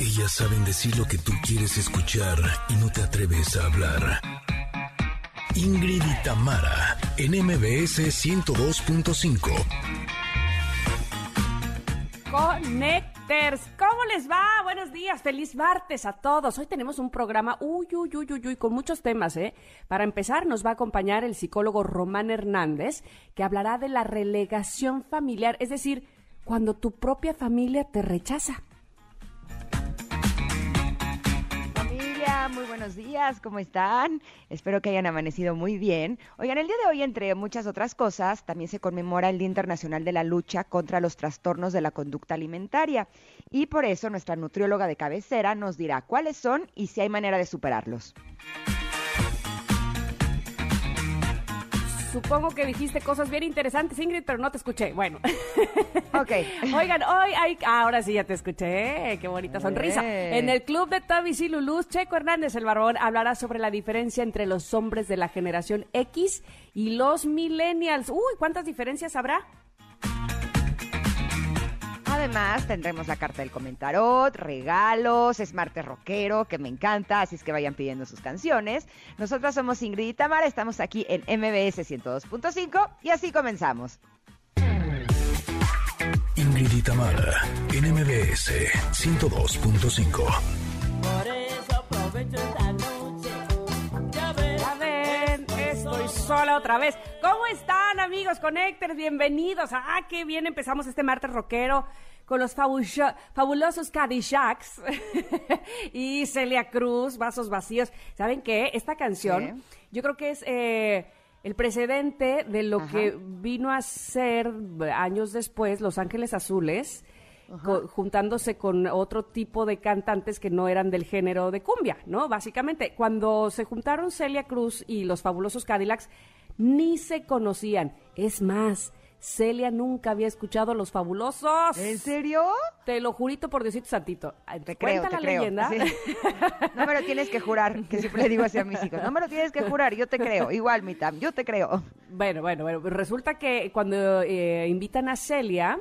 Ellas saben decir lo que tú quieres escuchar y no te atreves a hablar. Ingrid y Tamara, en MBS 102.5. Connecters, ¿cómo les va? Buenos días, feliz martes a todos. Hoy tenemos un programa, uy, uy, uy, uy, uy, con muchos temas, ¿eh? Para empezar, nos va a acompañar el psicólogo Román Hernández, que hablará de la relegación familiar, es decir, cuando tu propia familia te rechaza. Muy buenos días, ¿cómo están? Espero que hayan amanecido muy bien. Oigan, el día de hoy, entre muchas otras cosas, también se conmemora el Día Internacional de la Lucha contra los Trastornos de la Conducta Alimentaria. Y por eso nuestra nutrióloga de cabecera nos dirá cuáles son y si hay manera de superarlos. Supongo que dijiste cosas bien interesantes, Ingrid, pero no te escuché. Bueno. Ok. Oigan, hoy hay... ahora sí ya te escuché. Qué bonita sonrisa. Eh. En el club de Tobis y Lulus, Checo Hernández, el barbón, hablará sobre la diferencia entre los hombres de la generación X y los millennials. Uy, ¿cuántas diferencias habrá? Además, tendremos la carta del comentarot, regalos, es martes rockero, que me encanta, así es que vayan pidiendo sus canciones. Nosotras somos Ingrid y Tamara, estamos aquí en MBS 102.5 y así comenzamos. Ingrid y Tamara, en MBS 102.5. Por eso aprovecho esta estoy sola otra vez. ¿Cómo están, amigos Connectors? Bienvenidos. Ah, qué bien empezamos este martes rockero con los fabulo- fabulosos Cadillacs y Celia Cruz, Vasos Vacíos. ¿Saben qué? Esta canción, Sí. yo creo que es eh, el precedente de lo Ajá. que vino a ser eh, años después Los Ángeles Azules. Co- juntándose con otro tipo de cantantes que no eran del género de cumbia, ¿no? Básicamente, cuando se juntaron Celia Cruz y los fabulosos Cadillacs, ni se conocían. Es más, Celia nunca había escuchado a los fabulosos. ¿En serio? Te lo jurito por Diosito Santito. Te creo, Cuenta te la creo. leyenda. Sí. No me lo tienes que jurar, que siempre le digo así a mis hijos. No me lo tienes que jurar, yo te creo. Igual, mi Tam, yo te creo. Bueno, bueno, bueno. Resulta que cuando eh, invitan a Celia,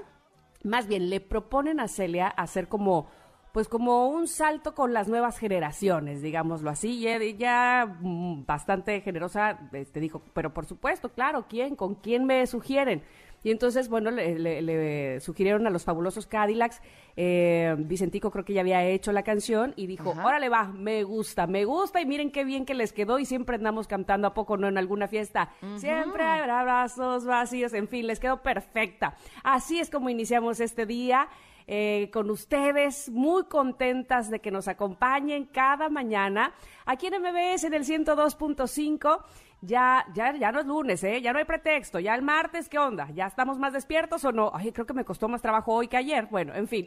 más bien le proponen a Celia hacer como, pues como un salto con las nuevas generaciones, digámoslo así. Y ella, mm, bastante generosa, te dijo, pero por supuesto, claro, ¿quién? ¿Con quién me sugieren? Y entonces, bueno, le, le- le sugirieron a los fabulosos Cadillacs. eh, Vicentico creo que ya había hecho la canción y dijo, Ajá. órale va, me gusta, me gusta y miren qué bien que les quedó y siempre andamos cantando a poco, ¿no? En alguna fiesta. Siempre habrá brazos vacíos, en fin, les quedó perfecta. Así es como iniciamos este día. eh, con ustedes, muy contentas de que nos acompañen cada mañana aquí en MBS en el 102.5. Ya, ya, ya no es lunes, ¿eh? Ya no hay pretexto. Ya el martes, ¿qué onda? ¿Ya estamos más despiertos o no? Ay, creo que me costó más trabajo hoy que ayer. Bueno, en fin.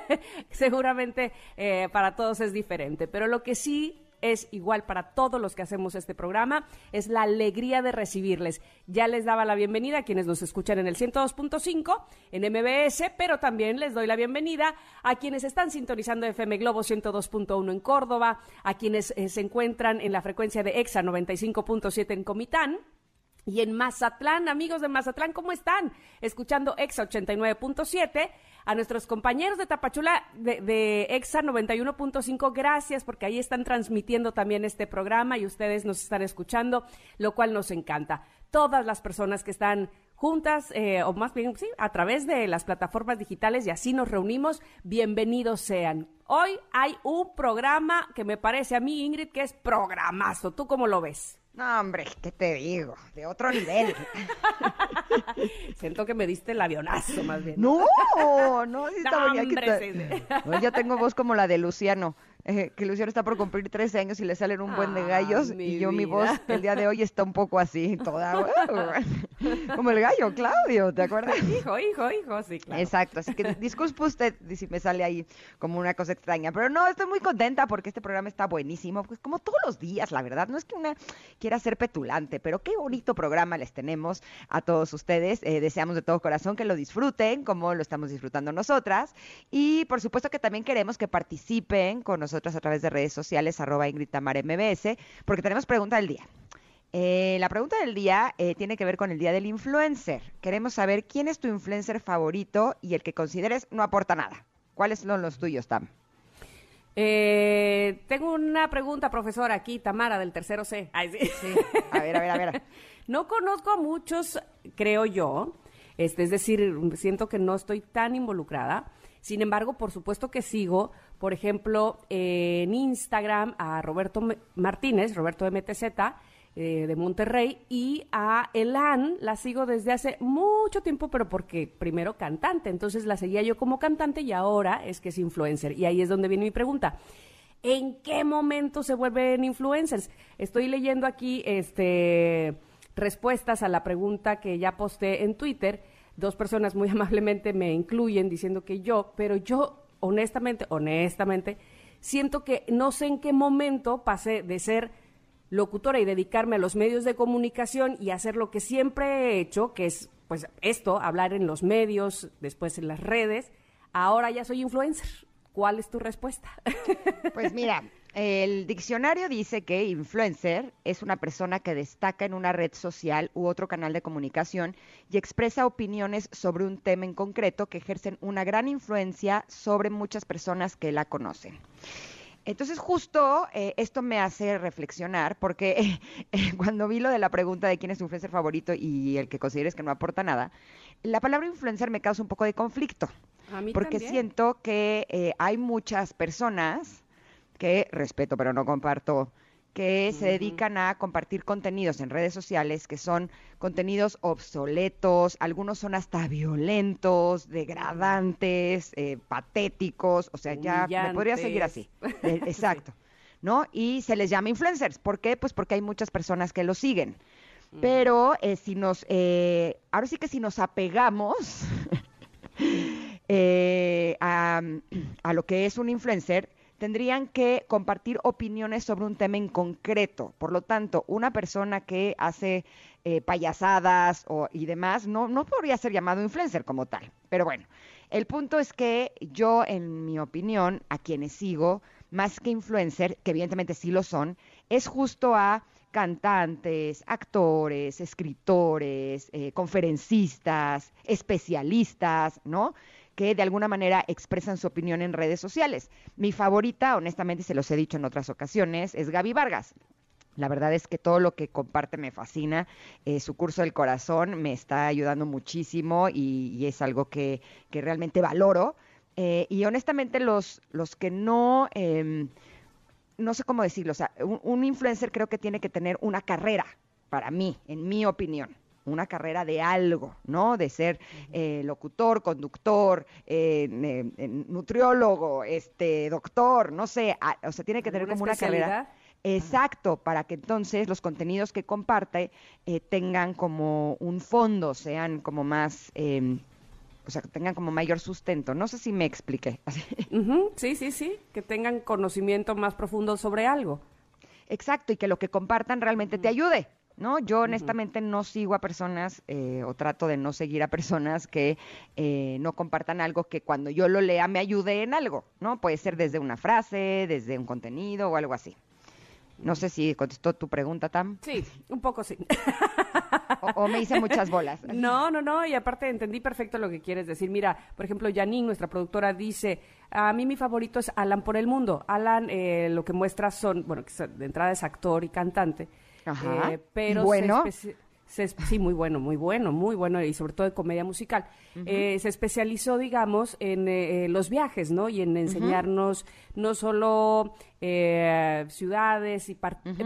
Seguramente eh, para todos es diferente. Pero lo que sí es igual para todos los que hacemos este programa, es la alegría de recibirles. Ya les daba la bienvenida a quienes nos escuchan en el 102.5 en MBS, pero también les doy la bienvenida a quienes están sintonizando FM Globo 102.1 en Córdoba, a quienes eh, se encuentran en la frecuencia de EXA 95.7 en Comitán. Y en Mazatlán, amigos de Mazatlán, ¿cómo están? Escuchando EXA 89.7. A nuestros compañeros de Tapachula de, de EXA 91.5, gracias porque ahí están transmitiendo también este programa y ustedes nos están escuchando, lo cual nos encanta. Todas las personas que están juntas, eh, o más bien, sí, a través de las plataformas digitales y así nos reunimos, bienvenidos sean. Hoy hay un programa que me parece a mí, Ingrid, que es programazo. ¿Tú cómo lo ves? No, hombre, ¿qué te digo? De otro nivel. Siento que me diste el avionazo, más bien. No, no, sí está No, bonita. hombre, sí, sí. No, yo tengo voz como la de Luciano, eh, que Luciano está por cumplir 13 años y le salen un buen de Ah, gallos y yo mi voz el día de hoy está un poco así, toda como el gallo Claudio, ¿te acuerdas? Hijo, hijo, hijo, sí, claro. Exacto, así que disculpe usted si me sale ahí como una cosa extraña, pero no, estoy muy contenta porque este programa está buenísimo, pues como todos los días, la verdad, no es que una quiera ser petulante, pero qué bonito programa les tenemos a todos ustedes, Eh, deseamos de todo corazón que lo disfruten como lo estamos disfrutando nosotras y por supuesto que también queremos que participen con nosotros a través de redes sociales, arroba Ingrid Tamara MBS, porque tenemos pregunta del día. Eh, la pregunta del día eh, tiene que ver con el día del influencer. Queremos saber quién es tu influencer favorito y el que consideres no aporta nada. ¿Cuáles son los tuyos, Tam? Eh, tengo una pregunta, profesora, aquí, Tamara, del tercero C. Ay, sí. Sí. A ver, a ver, a ver. No conozco a muchos, creo yo. Este, es decir, siento que no estoy tan involucrada. Sin embargo, por supuesto que sigo, por ejemplo, en Instagram a Roberto Martínez, Roberto MTZ, eh, de Monterrey, y a Elan, la sigo desde hace mucho tiempo, pero porque primero cantante, entonces la seguía yo como cantante y ahora es que es influencer. Y ahí es donde viene mi pregunta. ¿En qué momento se vuelven influencers? Estoy leyendo aquí este respuestas a la pregunta que ya posté en Twitter. Dos personas muy amablemente me incluyen diciendo que yo, pero yo honestamente, honestamente, siento que no sé en qué momento pasé de ser locutora y dedicarme a los medios de comunicación y hacer lo que siempre he hecho, que es pues esto, hablar en los medios, después en las redes. Ahora ya soy influencer. ¿Cuál es tu respuesta? Pues mira, el diccionario dice que influencer es una persona que destaca en una red social u otro canal de comunicación y expresa opiniones sobre un tema en concreto que ejercen una gran influencia sobre muchas personas que la conocen. Entonces justo eh, esto me hace reflexionar porque eh, cuando vi lo de la pregunta de quién es tu influencer favorito y el que consideres que no aporta nada, la palabra influencer me causa un poco de conflicto. A mí Porque también. siento que eh, hay muchas personas que respeto, pero no comparto, que se dedican a compartir contenidos en redes sociales que son contenidos obsoletos, algunos son hasta violentos, degradantes, eh, patéticos, o sea, ya me podría seguir así. Eh, Exacto. ¿No? Y se les llama influencers. ¿Por qué? Pues porque hay muchas personas que lo siguen. Pero eh, si nos, eh, ahora sí que si nos apegamos eh, a, a lo que es un influencer, tendrían que compartir opiniones sobre un tema en concreto. Por lo tanto, una persona que hace eh, payasadas o, y demás no, podría ser llamado influencer como tal. Pero bueno, el punto es que yo, en mi opinión, a quienes sigo, más que influencer, que evidentemente sí lo son, es justo a cantantes, actores, escritores, eh, conferencistas, especialistas, ¿no? Que de alguna manera expresan su opinión en redes sociales. Mi favorita, honestamente, se los he dicho en otras ocasiones, es Gaby Vargas. La verdad es que todo lo que comparte me fascina. Eh, su curso del corazón me está ayudando muchísimo y, es algo que, que realmente valoro. Eh, y honestamente los, los que no, em, no sé cómo decirlo, o sea, un, un influencer creo que tiene que tener una carrera, para mí, en mi opinión una carrera de algo, ¿no? De ser eh, locutor, conductor, eh, eh, nutriólogo, este, doctor, no sé, a- o sea, tiene que tener ¿Alguna como una carrera. Exacto, para que entonces los contenidos que comparte eh, tengan como un fondo, sean como más, eh, o sea, que tengan como mayor sustento. No sé si me expliqué. Sí, sí, sí, que tengan conocimiento más profundo sobre algo. Exacto, y que lo que compartan realmente te ayude. ¿No? Yo honestamente no sigo a personas eh, o trato de no seguir a personas que eh, no compartan algo que cuando yo lo lea me ayude en algo, ¿no? Puede ser desde una frase, desde un contenido o algo así. No sé si contestó tu pregunta, Tam, Sí, un poco sí. o, o me hice muchas bolas. No, no, no, y aparte entendí perfecto lo que quieres decir. Mira, por ejemplo, Janine, nuestra productora, dice, a mí mi favorito es Alan por el mundo. Alan eh, lo que muestra son, bueno, de entrada es actor y cantante, Ajá. eh, pero ¿Y bueno? se sí, muy bueno, muy bueno, muy bueno, y sobre todo de comedia musical. Eh, se especializó, digamos, en eh, eh, los viajes, ¿no? Y en enseñarnos no solo eh, ciudades y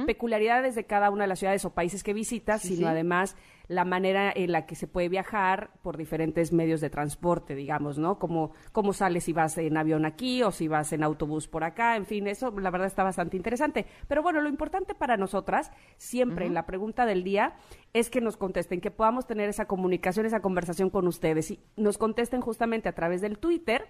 peculiaridades de cada una de las ciudades o países que visitas, Sí, sino sí. además la manera en la que se puede viajar por diferentes medios de transporte, digamos, ¿no? Como cómo sales si vas en avión aquí o si vas en autobús por acá, en fin, eso la verdad está bastante interesante. Pero bueno, lo importante para nosotras, siempre en la pregunta del día, es que nos contesten, que podamos tener esa comunicación, esa conversación con ustedes y nos contesten justamente a través del Twitter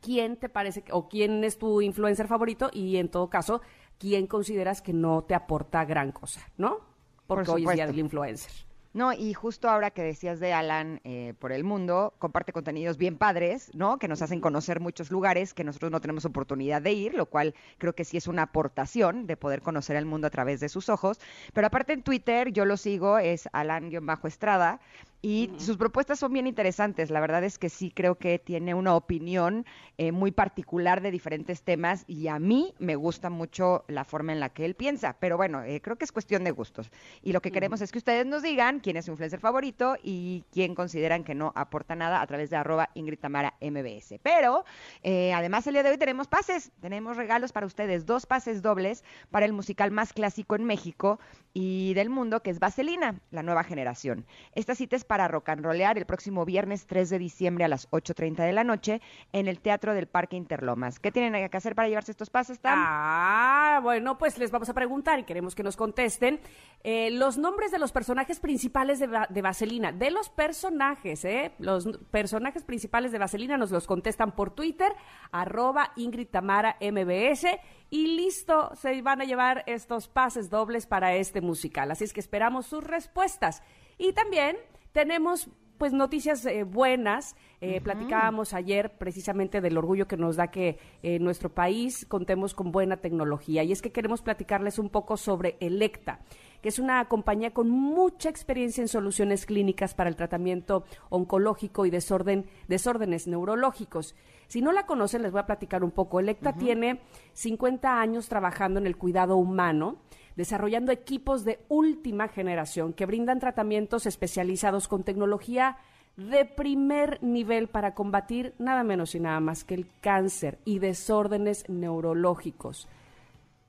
quién te parece o quién es tu influencer favorito y en todo caso, quién consideras que no te aporta gran cosa, ¿no? Porque Por hoy es día del influencer. No, y justo ahora que decías de Alan eh, por el mundo, comparte contenidos bien padres, ¿no? Que nos hacen conocer muchos lugares que nosotros no tenemos oportunidad de ir, lo cual creo que sí es una aportación de poder conocer el mundo a través de sus ojos. Pero aparte en Twitter, yo lo sigo, es Alan-Estrada, Y sus propuestas son bien interesantes. La verdad es que sí creo que tiene una opinión eh, muy particular de diferentes temas y a mí me gusta mucho la forma en la que él piensa. Pero bueno, eh, creo que es cuestión de gustos. Y lo que queremos es que ustedes nos digan quién es su influencer favorito y quién consideran que no aporta nada a través de arroba Ingrid Tamara MBS. Pero eh, además el día de hoy tenemos pases, tenemos regalos para ustedes, dos pases dobles para el musical más clásico en México y del mundo, que es Vaselina, la nueva generación. Esta cita es para rock and rollear el próximo viernes 3 de diciembre a las 8.30 de la noche en el Teatro del Parque Interlomas. ¿Qué tienen que hacer para llevarse estos pases, Tam? Ah, bueno, pues les vamos a preguntar y queremos que nos contesten eh, los nombres de los personajes principales de, de Vaselina. De los personajes, ¿eh? Los personajes principales de Vaselina nos los contestan por Twitter, arroba Ingrid Tamara MBS. Y listo, se van a llevar estos pases dobles para este musical. Así es que esperamos sus respuestas. Y también tenemos pues noticias eh, buenas. Eh, Platicábamos ayer precisamente del orgullo que nos da que eh, en nuestro país contemos con buena tecnología. Y es que queremos platicarles un poco sobre Electa, que es una compañía con mucha experiencia en soluciones clínicas para el tratamiento oncológico y desorden, desórdenes neurológicos. Si no la conocen, les voy a platicar un poco. Electa tiene 50 años trabajando en el cuidado humano desarrollando equipos de última generación que brindan tratamientos especializados con tecnología de primer nivel para combatir nada menos y nada más que el cáncer y desórdenes neurológicos.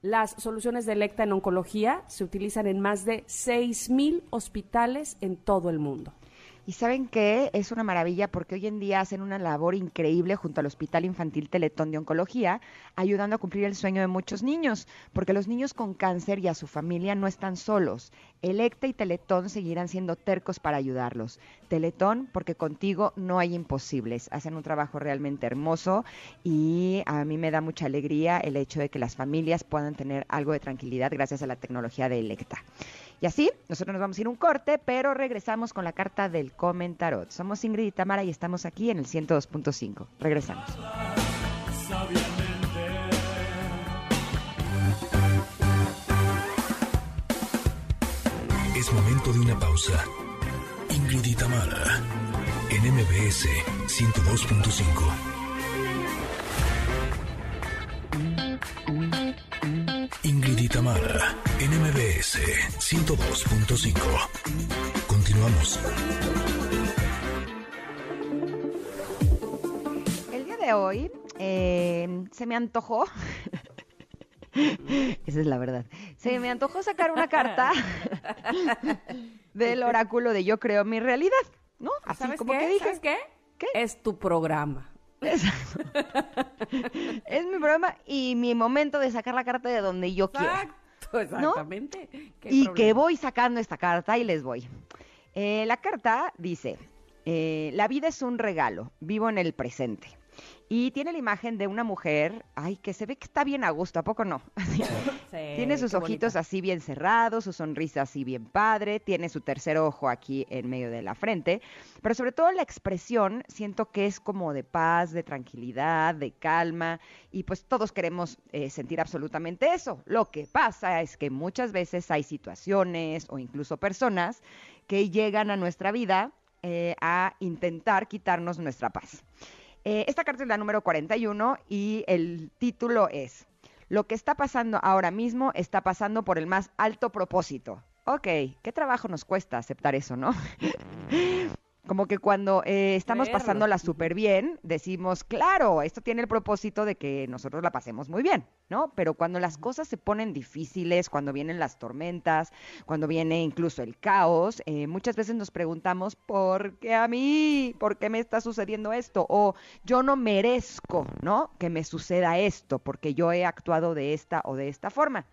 Las soluciones de Electa en oncología se utilizan en más de 6.000 hospitales en todo el mundo. Y saben que es una maravilla porque hoy en día hacen una labor increíble junto al Hospital Infantil Teletón de Oncología, ayudando a cumplir el sueño de muchos niños, porque los niños con cáncer y a su familia no están solos. Electa y Teletón seguirán siendo tercos para ayudarlos. Teletón, porque contigo no hay imposibles. Hacen un trabajo realmente hermoso y a mí me da mucha alegría el hecho de que las familias puedan tener algo de tranquilidad gracias a la tecnología de Electa. Y así, nosotros nos vamos a ir un corte, pero regresamos con la carta del comentarot. Somos Ingrid y Tamara y estamos aquí en el 102.5. Regresamos. Es momento de una pausa. Ingrid y Tamara, en MBS 102.5. 102.5. Continuamos. El día de hoy eh, se me antojó. Esa es la verdad. Se me antojó sacar una carta del oráculo de Yo creo mi realidad, ¿no? Así ¿Sabes como qué? que dije. ¿Sabes qué? ¿Qué? Es tu programa. Exacto. es mi programa y mi momento de sacar la carta de donde yo quiera. Exacto, exactamente. ¿Qué y problema? que voy sacando esta carta y les voy. Eh, la carta dice, eh, la vida es un regalo, vivo en el presente. Y tiene la imagen de una mujer, ay, que se ve que está bien a gusto, ¿a poco no? Sí, tiene sus ojitos así bien cerrados, su sonrisa así bien padre, tiene su tercer ojo aquí en medio de la frente, pero sobre todo la expresión siento que es como de paz, de tranquilidad, de calma, y pues todos queremos eh, sentir absolutamente eso. Lo que pasa es que muchas veces hay situaciones o incluso personas que llegan a nuestra vida eh, a intentar quitarnos nuestra paz. Eh, esta carta es la número 41 y el título es Lo que está pasando ahora mismo está pasando por el más alto propósito. Ok, ¿qué trabajo nos cuesta aceptar eso, no? Como que cuando eh, estamos Verlo. pasándola súper bien, decimos, claro, esto tiene el propósito de que nosotros la pasemos muy bien, ¿no? Pero cuando las cosas se ponen difíciles, cuando vienen las tormentas, cuando viene incluso el caos, eh, muchas veces nos preguntamos, ¿por qué a mí? ¿Por qué me está sucediendo esto? O yo no merezco, ¿no? Que me suceda esto, porque yo he actuado de esta o de esta forma.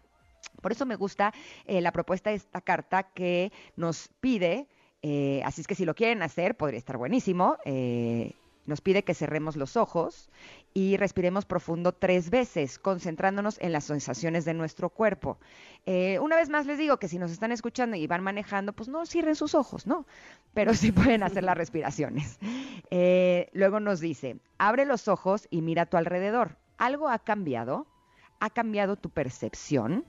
Por eso me gusta eh, la propuesta de esta carta que nos pide, eh, así es que si lo quieren hacer, podría estar buenísimo. eh, nos pide que cerremos los ojos y respiremos profundo tres veces, concentrándonos en las sensaciones de nuestro cuerpo. Eh, una vez más les digo que si nos están escuchando y van manejando, pues no cierren sus ojos, ¿no? Pero sí pueden hacer las respiraciones. Luego nos dice, abre los ojos y mira a tu alrededor. ¿Algo ha cambiado? ¿Ha cambiado tu percepción?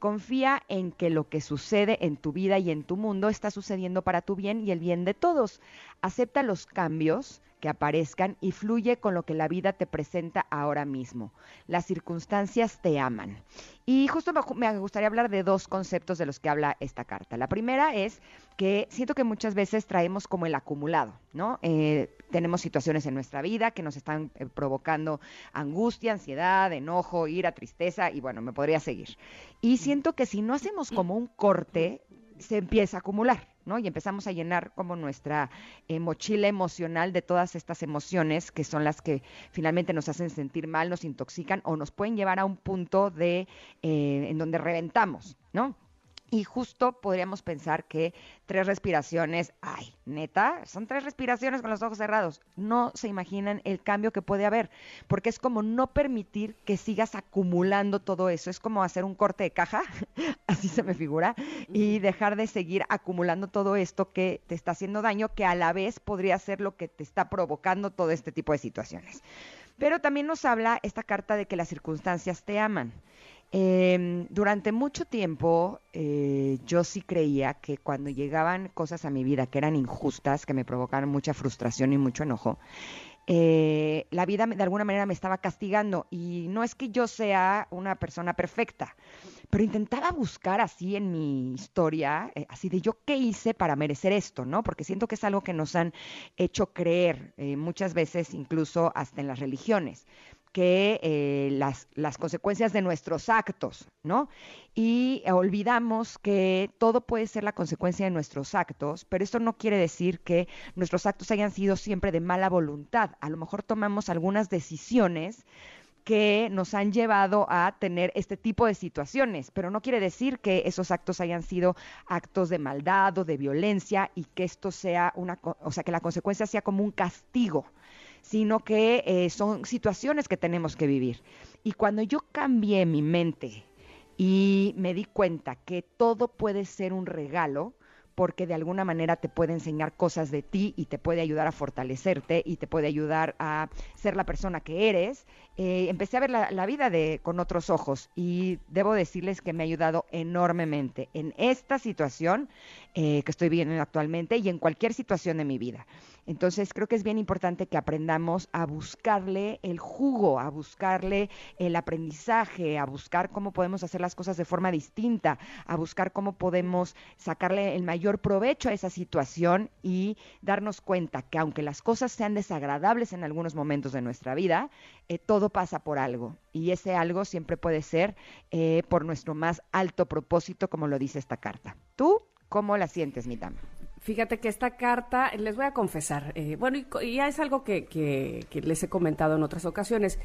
Confía en que lo que sucede en tu vida y en tu mundo está sucediendo para tu bien y el bien de todos. Acepta los cambios que aparezcan y fluye con lo que la vida te presenta ahora mismo. Las circunstancias te aman. Y justo me- gustaría hablar de dos conceptos de los que habla esta carta. La primera es que siento que muchas veces traemos como el acumulado, ¿no? Eh, tenemos situaciones en nuestra vida que nos están eh, provocando angustia, ansiedad, enojo, ira, tristeza y bueno, me podría seguir. Y siento que si no hacemos como un corte, se empieza a acumular, ¿no? Y empezamos a llenar como nuestra eh, mochila emocional de todas estas emociones que son las que finalmente nos hacen sentir mal, nos intoxican o nos pueden llevar a un punto de eh, en donde reventamos, ¿no? Y justo podríamos pensar que tres respiraciones, ay, neta, son tres respiraciones con los ojos cerrados. No se imaginan el cambio que puede haber, porque es como no permitir que sigas acumulando todo eso. Es como hacer un corte de caja, así se me figura, y dejar de seguir acumulando todo esto que te está haciendo daño, que a la vez podría ser lo que te está provocando todo este tipo de situaciones. Pero también nos habla esta carta de que las circunstancias te aman. Eh, durante mucho tiempo eh, yo sí creía que cuando llegaban cosas a mi vida que eran injustas, que me provocaban mucha frustración y mucho enojo, eh, la vida de alguna manera me estaba castigando y no es que yo sea una persona perfecta, pero intentaba buscar así en mi historia, eh, así de yo qué hice para merecer esto, ¿no? Porque siento que es algo que nos han hecho creer muchas veces, incluso hasta en las religiones que eh, las, las consecuencias de nuestros actos, ¿no? Y olvidamos que todo puede ser la consecuencia de nuestros actos, pero esto no quiere decir que nuestros actos hayan sido siempre de mala voluntad. A lo mejor tomamos algunas decisiones que nos han llevado a tener este tipo de situaciones, pero no quiere decir que esos actos hayan sido actos de maldad o de violencia y que esto sea una, o sea, que la consecuencia sea como un castigo sino que eh, son situaciones que tenemos que vivir. Y cuando yo cambié mi mente y me di cuenta que todo puede ser un regalo, porque de alguna manera te puede enseñar cosas de ti y te puede ayudar a fortalecerte y te puede ayudar a ser la persona que eres, eh, empecé a ver la, vida de, con otros ojos y debo decirles que me ha ayudado enormemente en esta situación eh, que estoy viviendo actualmente y en cualquier situación de mi vida. Entonces creo que es bien importante que aprendamos a buscarle el jugo, a buscarle el aprendizaje, a buscar cómo podemos hacer las cosas de forma distinta, a buscar cómo podemos sacarle el mayor provecho a esa situación y darnos cuenta que aunque las cosas sean desagradables en algunos momentos de nuestra vida, eh, todo pasa por algo y ese algo siempre puede ser eh, por nuestro más alto propósito, como lo dice esta carta. ¿Tú cómo la sientes, mi dama? Fíjate que esta carta, les voy a confesar, eh, bueno, y, ya es algo que, que- que les he comentado en otras ocasiones.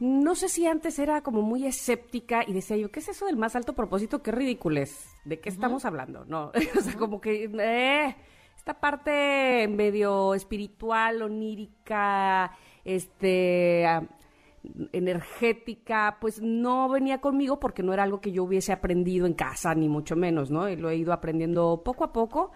No sé si antes era como muy escéptica y decía yo, ¿qué es eso del más alto propósito? Qué ridículo ¿De qué estamos hablando? No, o sea, como que, eh, esta parte medio espiritual, onírica, este, energética, pues no venía conmigo porque no era algo que yo hubiese aprendido en casa, ni mucho menos, ¿no? Y lo he ido aprendiendo poco a poco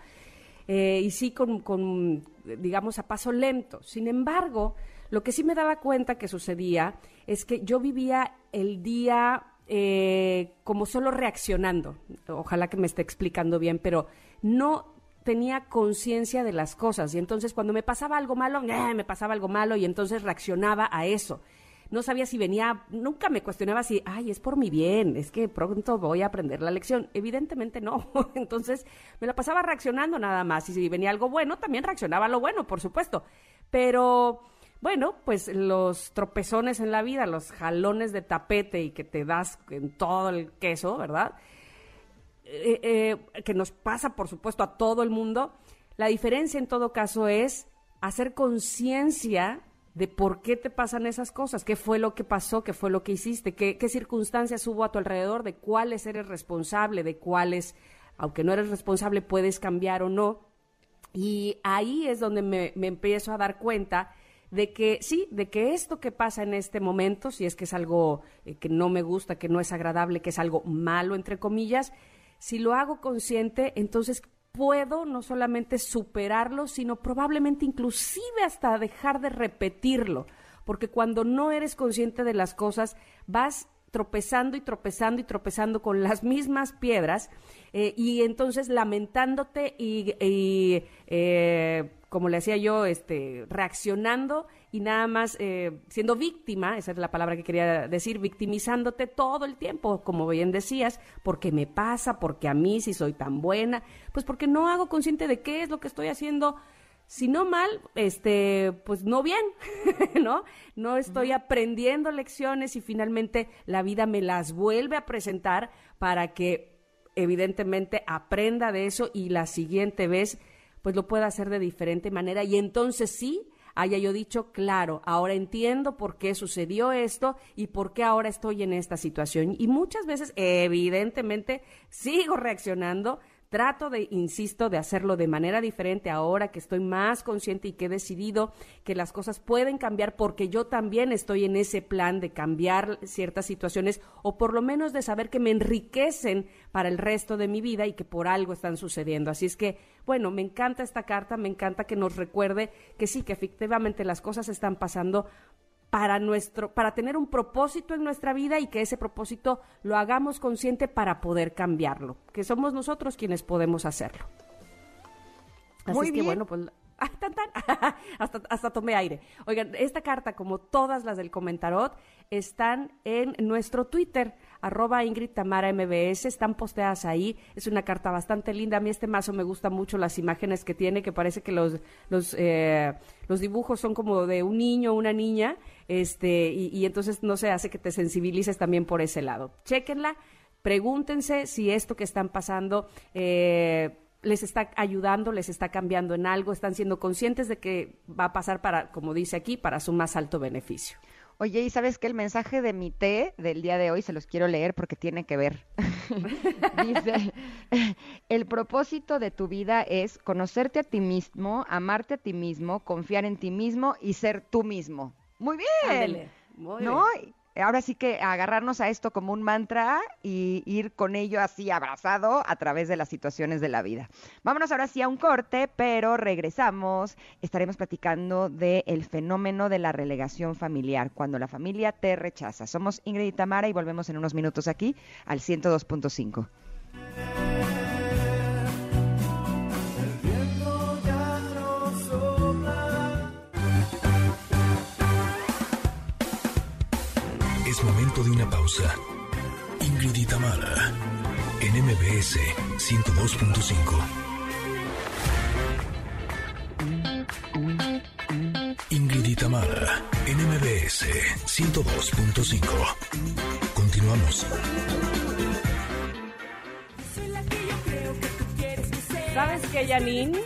eh, y sí con, digamos, a paso lento. Sin embargo, lo que sí me daba cuenta que sucedía es que yo vivía el día eh, como solo reaccionando. Ojalá que me esté explicando bien, pero no tenía conciencia de las cosas y entonces cuando me pasaba algo malo, ¡eh! me pasaba algo malo y entonces reaccionaba a eso. No sabía si venía, nunca me cuestionaba si, ay, es por mi bien, es que pronto voy a aprender la lección. Evidentemente no. Entonces me la pasaba reaccionando nada más. Y si venía algo bueno, también reaccionaba a lo bueno, por supuesto. Pero bueno, pues los tropezones en la vida, los jalones de tapete y que te das en todo el queso, ¿verdad? Eh, eh, que nos pasa, por supuesto, a todo el mundo. La diferencia en todo caso es hacer conciencia de por qué te pasan esas cosas, qué fue lo que pasó, qué fue lo que hiciste, qué, qué circunstancias hubo a tu alrededor, de cuáles eres responsable, de cuáles, aunque no eres responsable, puedes cambiar o no. Y ahí es donde me, empiezo a dar cuenta de que sí, de que esto que pasa en este momento, si es que es algo eh, que no me gusta, que no es agradable, que es algo malo, entre comillas, si lo hago consciente, entonces puedo no solamente superarlo, sino probablemente inclusive hasta dejar de repetirlo, porque cuando no eres consciente de las cosas, vas tropezando y tropezando y tropezando con las mismas piedras eh, y entonces lamentándote y, eh, como le decía yo, este, reaccionando y nada más eh, siendo víctima, esa es la palabra que quería decir, victimizándote todo el tiempo, como bien decías, porque me pasa, porque a mí si soy tan buena, pues porque no hago consciente de qué es lo que estoy haciendo. Si no mal, este, pues no bien, ¿no? No estoy aprendiendo lecciones y finalmente la vida me las vuelve a presentar para que evidentemente aprenda de eso y la siguiente vez pues lo pueda hacer de diferente manera. Y entonces sí haya yo dicho, claro, ahora entiendo por qué sucedió esto y por qué ahora estoy en esta situación. Y muchas veces, evidentemente, sigo reaccionando Trato de, insisto, de hacerlo de manera diferente ahora que estoy más consciente y que he decidido que las cosas pueden cambiar porque yo también estoy en ese plan de cambiar ciertas situaciones o por lo menos de saber que me enriquecen para el resto de mi vida y que por algo están sucediendo. Así es que, bueno, me encanta esta carta, me encanta que nos recuerde que sí, que efectivamente las cosas están pasando para nuestro para tener un propósito en nuestra vida y que ese propósito lo hagamos consciente para poder cambiarlo, que somos nosotros quienes podemos hacerlo. Así Muy es bien. que bueno, pues ¡ah, tan, tan! hasta, hasta tomé aire. Oigan, esta carta, como todas las del comentarot, están en nuestro Twitter, arroba Ingrid Tamara MBS, están posteadas ahí. Es una carta bastante linda. A mí este mazo me gusta mucho las imágenes que tiene, que parece que los, los, eh, los dibujos son como de un niño, una niña, este, y, y entonces no se hace que te sensibilices también por ese lado. Chéquenla, pregúntense si esto que están pasando eh, les está ayudando, les está cambiando en algo, están siendo conscientes de que va a pasar para, como dice aquí, para su más alto beneficio. Oye, y sabes que el mensaje de mi té del día de hoy se los quiero leer porque tiene que ver. Dice, el propósito de tu vida es conocerte a ti mismo, amarte a ti mismo, confiar en ti mismo y ser tú mismo. Muy bien. Muy ¿No? bien. Ahora sí que agarrarnos a esto como un mantra y ir con ello así abrazado a través de las situaciones de la vida. Vámonos ahora sí a un corte, pero regresamos. Estaremos platicando del fenómeno de la relegación familiar, cuando la familia te rechaza. Somos Ingrid y Tamara y volvemos en unos minutos aquí al 102.5. Es momento de una pausa. Ingrid y Tamara, en MBS 102.5. Ingrid y Tamara, en MBS 102.5. Continuamos. ¿Sabes qué, Janine?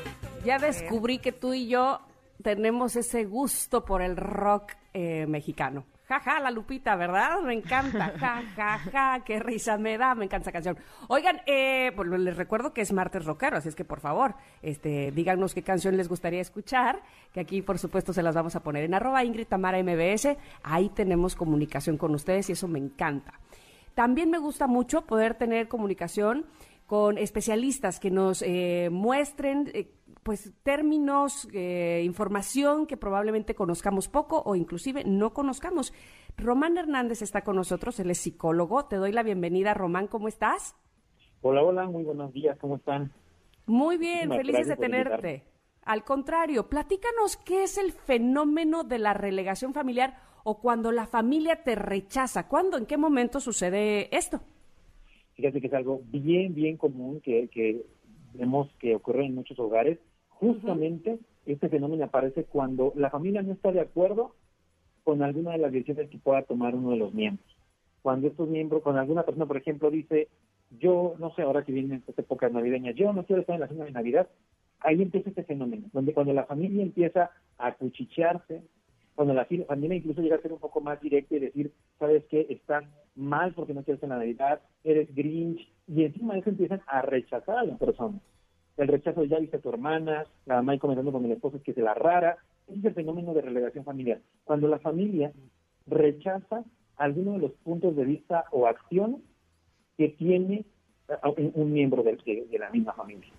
Ya descubrí que tú y yo tenemos ese gusto por el rock eh, mexicano. Ja, ja, la Lupita, ¿verdad? Me encanta. Ja, ja, ja, qué risa me da. Me encanta esa canción. Oigan, eh, pues les recuerdo que es martes rockero, así es que por favor, este, díganos qué canción les gustaría escuchar, que aquí por supuesto se las vamos a poner en arroba Ingrid Tamara MBS. Ahí tenemos comunicación con ustedes y eso me encanta. También me gusta mucho poder tener comunicación con especialistas que nos eh, muestren eh, pues términos, eh, información que probablemente conozcamos poco o inclusive no conozcamos. Román Hernández está con nosotros, él es psicólogo. Te doy la bienvenida, Román, ¿cómo estás? Hola, hola, muy buenos días, ¿cómo están? Muy bien, Muchísimas felices de tenerte. invitarme. Al contrario, platícanos qué es el fenómeno de la relegación familiar o cuando la familia te rechaza. ¿Cuándo, en qué momento sucede esto? Fíjate que es algo bien, bien común que, que vemos que ocurre en muchos hogares. Justamente este fenómeno aparece cuando la familia no está de acuerdo con alguna de las decisiones que pueda tomar uno de los miembros. Cuando estos miembros, cuando alguna persona, por ejemplo, dice, yo, no sé, ahora que vienen estas épocas navideñas, yo no quiero estar en la cena de Navidad, ahí empieza este fenómeno, donde cuando la familia empieza a cuchichearse, cuando la familia incluso llega a ser un poco más directa y decir, sabes qué, estás mal porque no quieres en la Navidad, eres Grinch, y encima de eso empiezan a rechazar a la persona. El rechazo ya dice tu hermana, la mamá y comentando con el esposo es que es la rara, ese es el fenómeno de relegación familiar. Cuando la familia rechaza alguno de los puntos de vista o acciones que tiene eh, un, miembro de, de la misma familia.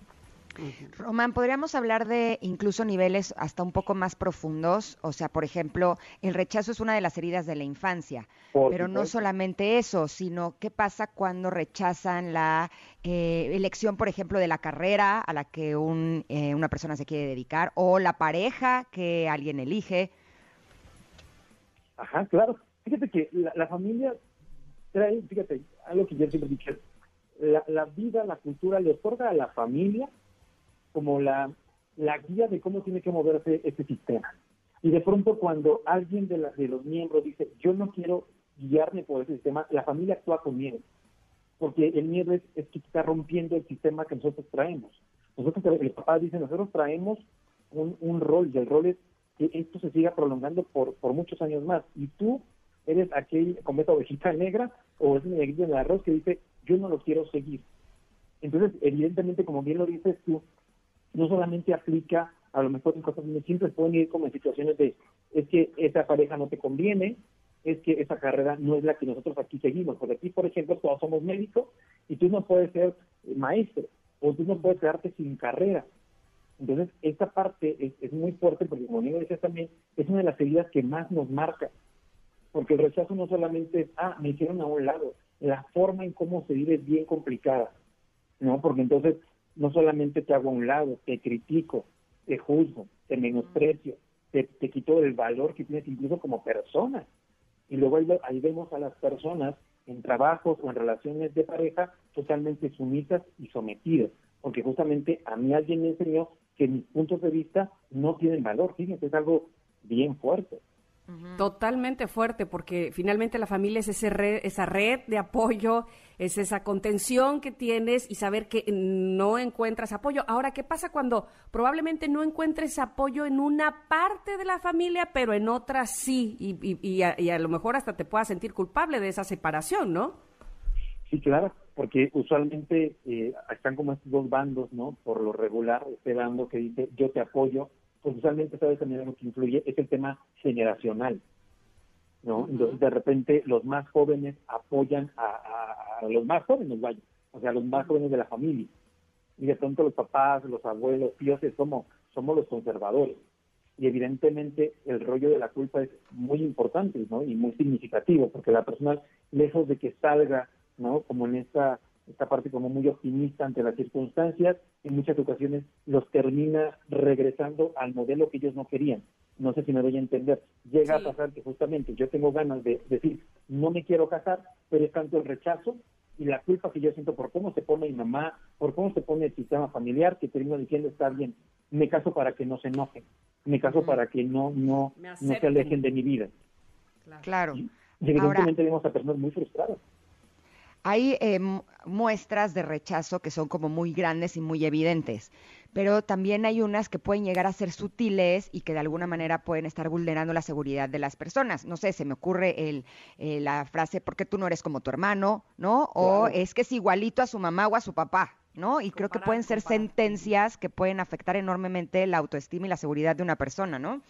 Román, podríamos hablar de incluso niveles hasta un poco más profundos. O sea, por ejemplo, el rechazo es una de las heridas de la infancia, Por pero no solamente eso, sino qué pasa cuando rechazan la eh, elección, por ejemplo, de la carrera a la que un, eh, una persona se quiere dedicar o la pareja que alguien elige. Ajá, claro. Fíjate que la, la familia trae, fíjate, algo que yo siempre dicho, la, la vida, la cultura le otorga a la familia como la, la guía de cómo tiene que moverse este sistema. Y de pronto cuando alguien de, la- de los miembros dice, yo no quiero guiarme por ese sistema, la familia actúa con miedo. Porque el miedo es, es que está rompiendo el sistema que nosotros traemos. Nosotros, el papá dice, nosotros traemos un, un rol y el rol es que esto se siga prolongando por, por muchos años más. Y tú eres aquel como esa ovejita negra o ese negrito en el arroz que dice, yo no lo quiero seguir. Entonces, evidentemente, como bien lo dices tú, no solamente aplica a lo mejor en cosas muy simples, pueden ir como en situaciones de, es que esa pareja no te conviene, es que esa carrera no es la que nosotros aquí seguimos. Porque aquí, por ejemplo, todos somos médicos y tú no puedes ser eh, maestro o tú no puedes quedarte sin carrera. Entonces, esta parte es, es muy fuerte porque, como Nico decía también, es una de las heridas que más nos marca. Porque el rechazo no solamente es, ah, me hicieron a un lado, la forma en cómo se vive es bien complicada, ¿no? Porque entonces no solamente te hago a un lado, te critico, te juzgo, te menosprecio, te, quito el valor que tienes incluso como persona. Y luego ahí, ahí vemos a las personas en trabajos o en relaciones de pareja totalmente sumisas y sometidas, porque justamente a mí alguien me enseñó que mis puntos de vista no tienen valor. Fíjense, es algo bien fuerte. Totalmente fuerte, porque finalmente la familia es ese red, esa red de apoyo, es esa contención que tienes y saber que no encuentras apoyo. Ahora, ¿qué pasa cuando probablemente no encuentres apoyo en una parte de la familia, pero en otra sí? Y, y- y a, y a lo mejor hasta te puedas sentir culpable de esa separación, ¿no? Sí, claro, porque usualmente eh, están como estos dos bandos, ¿no? Por lo regular, este bando que dice yo te apoyo, pues usualmente sabes también algo que influye, es el tema generacional, ¿no? Entonces de repente los más jóvenes apoyan a, a- a los más jóvenes, vaya, o sea, a los más jóvenes de la familia. Y de pronto los papás, los abuelos, tíos, es como, somos los conservadores. Y evidentemente el rollo de la culpa es muy importante, ¿no? Y muy significativo, porque la persona, lejos de que salga, ¿no? Como en esta, esta parte como muy optimista ante las circunstancias, en muchas ocasiones los termina regresando al modelo que ellos no querían. No sé si me doy a entender. Llega Sí. a pasar que justamente yo tengo ganas de decir, no me quiero casar, pero es tanto el rechazo y la culpa que yo siento por cómo se pone mi mamá, por cómo se pone el sistema familiar, que termino diciendo, está bien, me caso para que no se enojen, me caso para que no, no, no se alejen de mi vida. Claro. Y evidentemente vemos a personas muy frustradas. Hay eh, mu- muestras de rechazo que son como muy grandes y muy evidentes, pero también hay unas que pueden llegar a ser sutiles y que de alguna manera pueden estar vulnerando la seguridad de las personas. No sé, se me ocurre el, eh, la frase, porque tú no eres como tu hermano, ¿no? O Claro. es que es igualito a su mamá o a su papá, ¿no? Y creo que pueden ser comparar. sentencias que pueden afectar enormemente la autoestima y la seguridad de una persona, ¿no?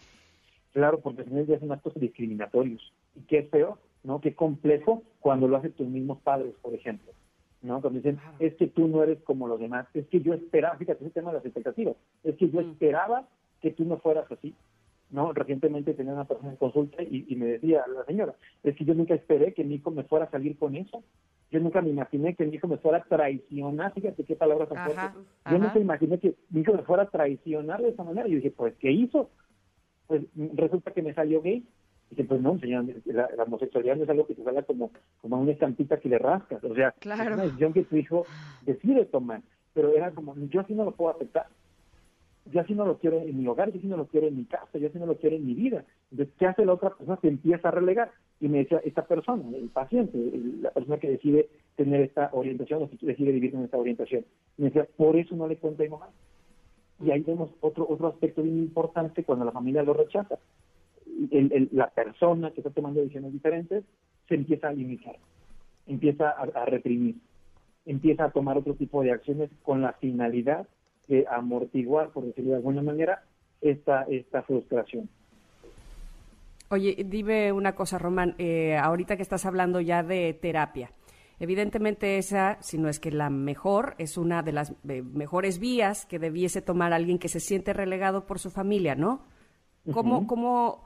Claro, porque al final ya son actos discriminatorios. Y qué feo, ¿no? Qué complejo cuando lo hacen tus mismos padres, por ejemplo. ¿no? Cuando dicen, es que tú no eres como los demás, es que yo esperaba, fíjate, ese tema de las expectativas, es que yo Mm. esperaba que tú no fueras así. ¿no? Recientemente tenía una persona en consulta y, y me decía la señora, es que yo nunca esperé que mi hijo me fuera a salir con eso. Yo nunca me imaginé que mi hijo me fuera a traicionar, fíjate qué palabras tan Ajá, fuertes. Yo ajá. nunca imaginé que mi hijo me fuera a traicionar de esa manera. Yo dije, pues, ¿qué hizo? Pues mm, resulta que me salió gay. Y dije, pues no, señor, la, la homosexualidad no es algo que te salga como, como una estampita que le rascas. O sea, Claro. es una decisión que tu hijo decide tomar. Pero era como, yo así no lo puedo aceptar. Yo así no lo quiero en mi hogar, yo así no lo quiero en mi casa, yo así no lo quiero en mi vida. Entonces, ¿qué hace la otra persona? Se empieza a relegar. Y me decía, esta persona, el paciente, el- la persona que decide tener esta orientación o que decide vivir con esta orientación, me decía, por eso no le cuento a mi mamá. Y ahí vemos otro otro aspecto bien importante cuando la familia lo rechaza. El- el- la persona que está tomando decisiones diferentes se empieza a limitar, empieza a, a reprimir, empieza a tomar otro tipo de acciones con la finalidad de amortiguar, por decirlo de alguna manera, esta, esta frustración. Oye, dime una cosa, Román, eh, ahorita que estás hablando ya de terapia, Evidentemente esa, si no es que la mejor, es una de las eh, mejores vías que debiese tomar alguien que se siente relegado por su familia, ¿no? ¿Cómo, Ujú. cómo,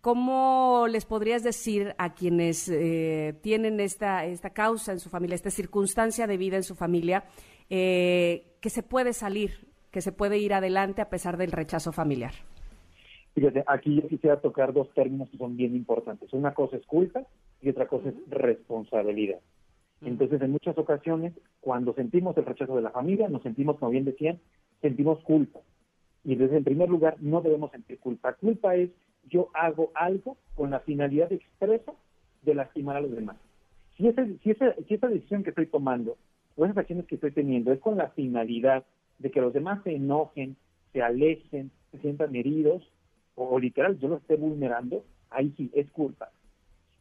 cómo les podrías decir a quienes eh, tienen esta, esta causa en su familia, esta circunstancia de vida en su familia, eh, que se puede salir, que se puede ir adelante a pesar del rechazo familiar? Fíjate, aquí yo quisiera tocar dos términos que son bien importantes. Una cosa es culpa y otra cosa es responsabilidad. Entonces, en muchas ocasiones, cuando sentimos el rechazo de la familia, nos sentimos, como bien decían, sentimos culpa. Y entonces, en primer lugar, no debemos sentir culpa. Culpa es yo hago algo con la finalidad expresa de lastimar a los demás. Si, ese- si, esa, si esa decisión que estoy tomando o esas acciones que estoy teniendo es con la finalidad de que los demás se enojen, se alejen, se sientan heridos, o, literal yo los esté vulnerando, ahí sí es culpa.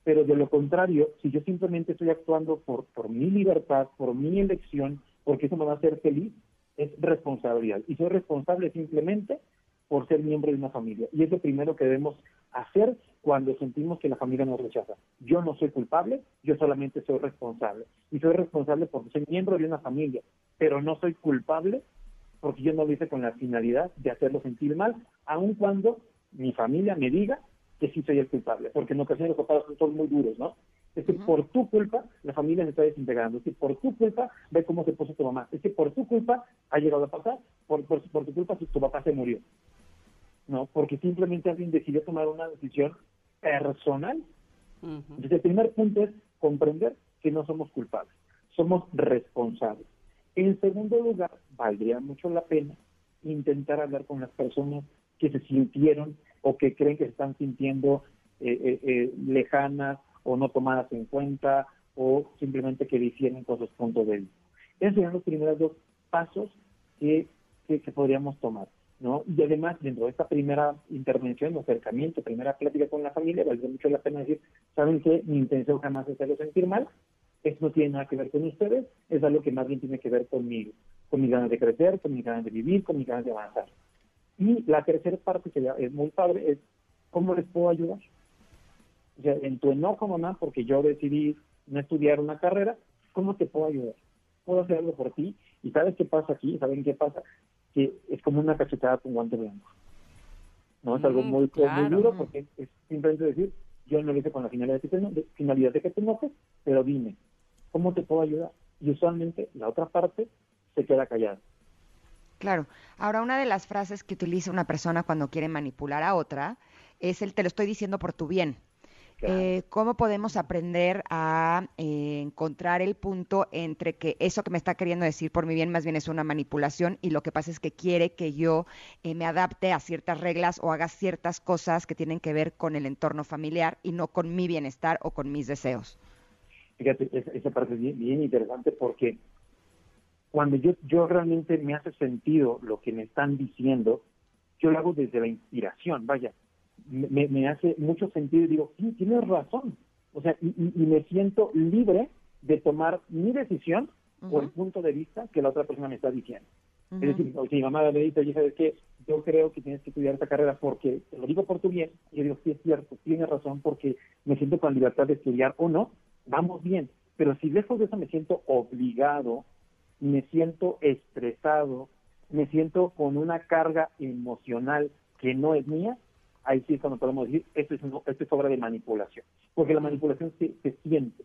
Pero de lo contrario, si yo simplemente estoy actuando por, por mi libertad, por mi elección, porque eso me va a hacer feliz, es responsabilidad. Y soy responsable simplemente por ser miembro de una familia. Y es lo primero que debemos hacer cuando sentimos que la familia nos rechaza. Yo no soy culpable, yo solamente soy responsable. Y soy responsable porque soy miembro de una familia, pero no soy culpable porque yo no lo hice con la finalidad de hacerlo sentir mal, aun cuando mi familia me diga que sí soy el culpable, porque en ocasiones los papás son muy duros, ¿no? Es que por tu culpa la familia se está desintegrando, es que por tu culpa ve cómo se puso tu mamá, es que por tu culpa ha llegado a pasar, por, por, por tu culpa tu papá se murió, ¿no? Porque simplemente alguien decidió tomar una decisión personal. Entonces el primer punto es comprender que no somos culpables, somos responsables. En segundo lugar, valdría mucho la pena intentar hablar con las personas que se sintieron o que creen que se están sintiendo eh, eh, eh, lejanas o no tomadas en cuenta o simplemente que difieren con sus puntos de vista. Esos serían los primeros dos pasos que, que, que podríamos tomar. ¿No? Y además, dentro de esta primera intervención, acercamiento, primera plática con la familia, valdría mucho la pena decir, ¿saben qué? Mi intención jamás es hacerlo sentir mal, eso no tiene nada que ver con ustedes, es algo que más bien tiene que ver conmigo, con mis ganas de crecer, con mis ganas de vivir, con mis ganas de avanzar. Y la tercera parte, que es muy padre, es ¿cómo les puedo ayudar? O sea, en tu enojo, mamá, porque yo decidí no estudiar una carrera, ¿cómo te puedo ayudar? Puedo hacer algo por ti. ¿Y sabes qué pasa aquí? ¿Saben qué pasa? Que es como una cachetada con guante blanco. ¿No? Es algo Mm, muy, muy claro. duro porque es simplemente decir, yo no lo hice con la finalidad de que te, eno- de, finalidad de que te enojes, pero dime, ¿cómo te puedo ayudar? Y usualmente la otra parte se queda callada. Claro. Ahora, una de las frases que utiliza una persona cuando quiere manipular a otra es el te lo estoy diciendo por tu bien. Claro. Eh, ¿Cómo podemos aprender a eh, encontrar el punto entre que eso que me está queriendo decir por mi bien más bien es una manipulación y lo que pasa es que quiere que yo eh, me adapte a ciertas reglas o haga ciertas cosas que tienen que ver con el entorno familiar y no con mi bienestar o con mis deseos? Fíjate, esa, esa parte es bien, bien interesante porque cuando yo, yo realmente me hace sentido lo que me están diciendo, yo lo hago desde la inspiración, vaya, me, me hace mucho sentido y digo, sí, tienes razón, o sea, y, y- me siento libre de tomar mi decisión por el punto de vista que la otra persona me está diciendo. Es decir, o si mi mamá me dice, oye, ¿sabes qué? Yo creo que tienes que estudiar esta carrera porque te lo digo por tu bien. Y yo digo, sí, es cierto, tienes razón porque me siento con libertad de estudiar o no, vamos bien. Pero si lejos de eso me siento obligado, me siento estresado, me siento con una carga emocional que no es mía, ahí sí es cuando podemos decir, esto es, un- esto es obra de manipulación. Porque la manipulación se, se siente,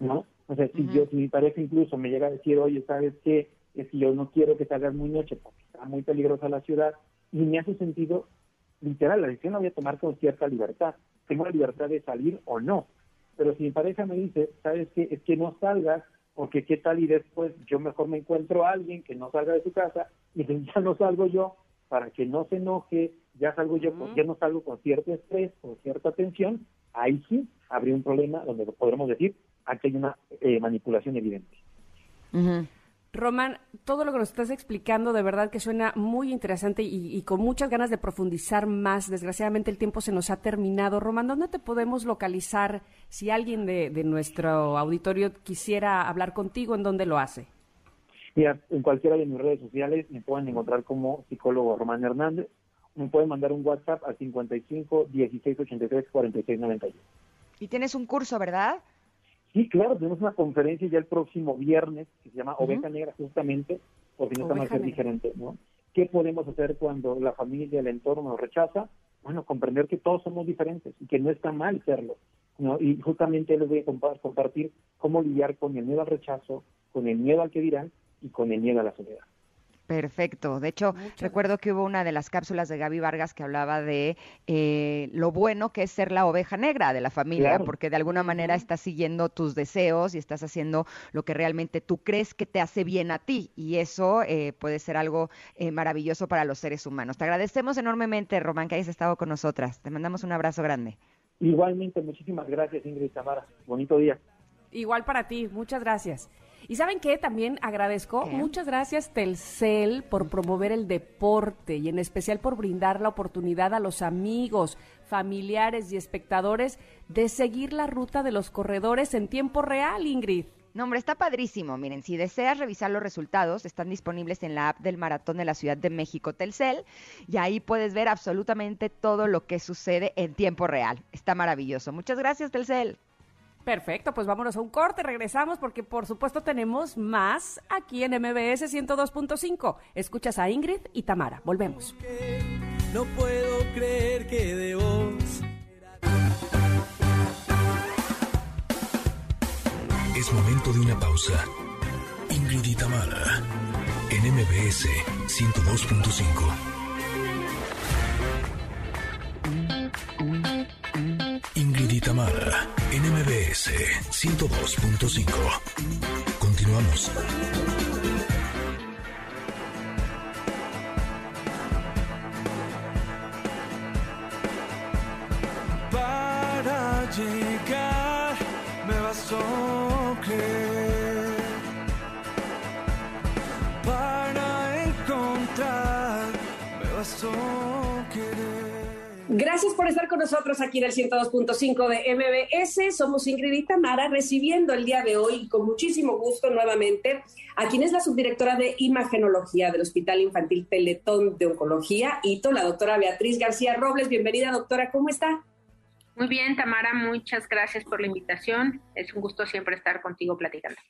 ¿no? O sea, si yo, si mi pareja incluso me llega a decir, oye, ¿sabes qué? Es que yo no quiero que salgas muy noche porque está muy peligrosa la ciudad, y me hace sentido, literal, la decisión la voy a tomar con cierta libertad. Tengo la libertad de salir o no. Pero si mi pareja me dice, ¿sabes qué? Es que no salgas, porque qué tal y después yo mejor me encuentro a alguien que no salga de su casa, y ya no salgo yo para que no se enoje, ya salgo yo, con- ya no salgo con cierto estrés, con cierta tensión, ahí sí habría un problema donde podremos decir, aquí hay una eh, manipulación evidente. Ujú. Román, todo lo que nos estás explicando de verdad que suena muy interesante y, y con muchas ganas de profundizar más. Desgraciadamente el tiempo se nos ha terminado. Román, ¿dónde te podemos localizar si alguien de, de nuestro auditorio quisiera hablar contigo? ¿En dónde lo hace? Mira, en cualquiera de mis redes sociales me pueden encontrar como psicólogo Román Hernández. Me pueden mandar un WhatsApp al 55 16 83 46 91. Y tienes un curso, ¿verdad? Sí, claro, tenemos una conferencia ya el próximo viernes que se llama. Oveja Negra, justamente, porque no está más diferente, ¿no? ¿Qué podemos hacer cuando la familia, el entorno nos rechaza? Bueno, comprender que todos somos diferentes y que no está mal serlo, ¿no? Y justamente les voy a compa- compartir cómo lidiar con el miedo al rechazo, con el miedo al que dirán y con el miedo a la soledad. Perfecto. De hecho, Muchas recuerdo que hubo una de las cápsulas de Gaby Vargas que hablaba de eh, lo bueno que es ser la oveja negra de la familia, Claro. porque de alguna manera estás siguiendo tus deseos y estás haciendo lo que realmente tú crees que te hace bien a ti. Y eso eh, puede ser algo eh, maravilloso para los seres humanos. Te agradecemos enormemente, Román, que hayas estado con nosotras. Te mandamos un abrazo grande. Igualmente, muchísimas gracias, Ingrid y Tamara. Bonito día. Igual para ti, muchas gracias. Y saben qué, también agradezco, ¿Qué? muchas gracias Telcel por promover el deporte y en especial por brindar la oportunidad a los amigos, familiares y espectadores de seguir la ruta de los corredores en tiempo real, Ingrid. No, hombre, está padrísimo. Miren, si deseas revisar los resultados, están disponibles en la app del Maratón de la Ciudad de México Telcel y ahí puedes ver absolutamente todo lo que sucede en tiempo real. Está maravilloso. Muchas gracias, Telcel. Perfecto, pues vámonos a un corte, regresamos porque por supuesto tenemos más aquí en MBS 102.5. Escuchas a Ingrid y Tamara, volvemos. No puedo creer que de vos Es momento de una pausa. Ingrid y Tamara, en MBS 102.5. y Tamara, en MBS 102.5. Continuamos. para llegar me creer para encontrar me Gracias por estar con nosotros aquí del 102.5 de MBS. Somos Ingrid y Tamara, recibiendo el día de hoy con muchísimo gusto nuevamente a quien es la subdirectora de Imagenología del Hospital Infantil Teletón de Oncología, ITO, la doctora Beatriz García Robles. Bienvenida, doctora, ¿cómo está? Muy bien, Tamara, muchas gracias por la invitación. Es un gusto siempre estar contigo platicando.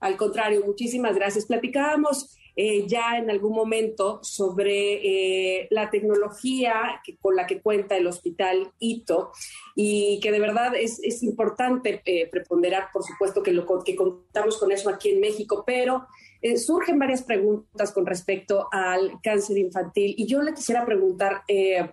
Al contrario, muchísimas gracias. Platicábamos eh, ya en algún momento sobre eh, la tecnología que, con la que cuenta el hospital ITO y que de verdad es, es importante eh, preponderar, por supuesto, que, lo, que contamos con eso aquí en México, pero eh, surgen varias preguntas con respecto al cáncer infantil y yo le quisiera preguntar eh,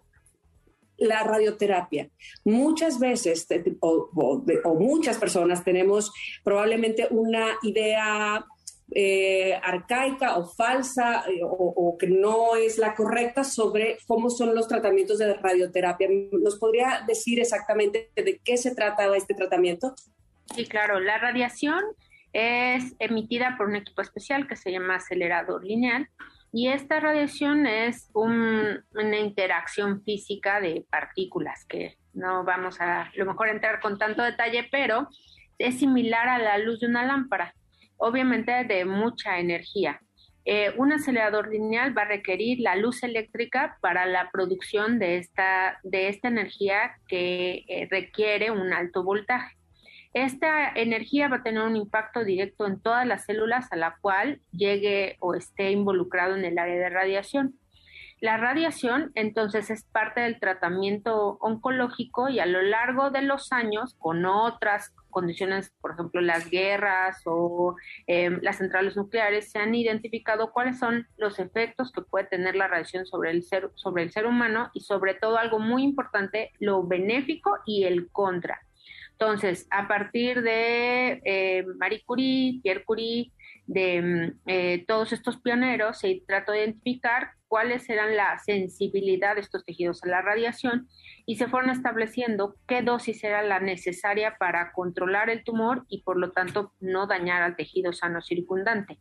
la radioterapia. Muchas veces o, o, o, muchas personas tenemos probablemente una idea eh, arcaica o falsa eh, o, que no es la correcta sobre cómo son los tratamientos de radioterapia. ¿Nos podría decir exactamente de qué se trata este tratamiento? Sí, claro. La radiación es emitida por un equipo especial que se llama acelerador lineal y esta radiación es un, una interacción física de partículas que no vamos a a lo mejor entrar con tanto detalle, pero es similar a la luz de una lámpara, obviamente de mucha energía. Eh, un acelerador lineal va a requerir la luz eléctrica para la producción de esta, de esta energía que eh, requiere un alto voltaje. Esta energía va a tener un impacto directo en todas las células a la cual llegue o esté involucrado en el área de radiación. La radiación entonces es parte del tratamiento oncológico y a lo largo de los años con otras condiciones, por ejemplo las guerras o eh, las centrales nucleares, se han identificado cuáles son los efectos que puede tener la radiación sobre el ser, sobre el ser humano y sobre todo algo muy importante, lo benéfico y el contra. Entonces, a partir de eh, Marie Curie, Pierre Curie, de eh, todos estos pioneros, se trató de identificar cuáles eran la sensibilidad de estos tejidos a la radiación y se fueron estableciendo qué dosis era la necesaria para controlar el tumor y por lo tanto no dañar al tejido sano circundante.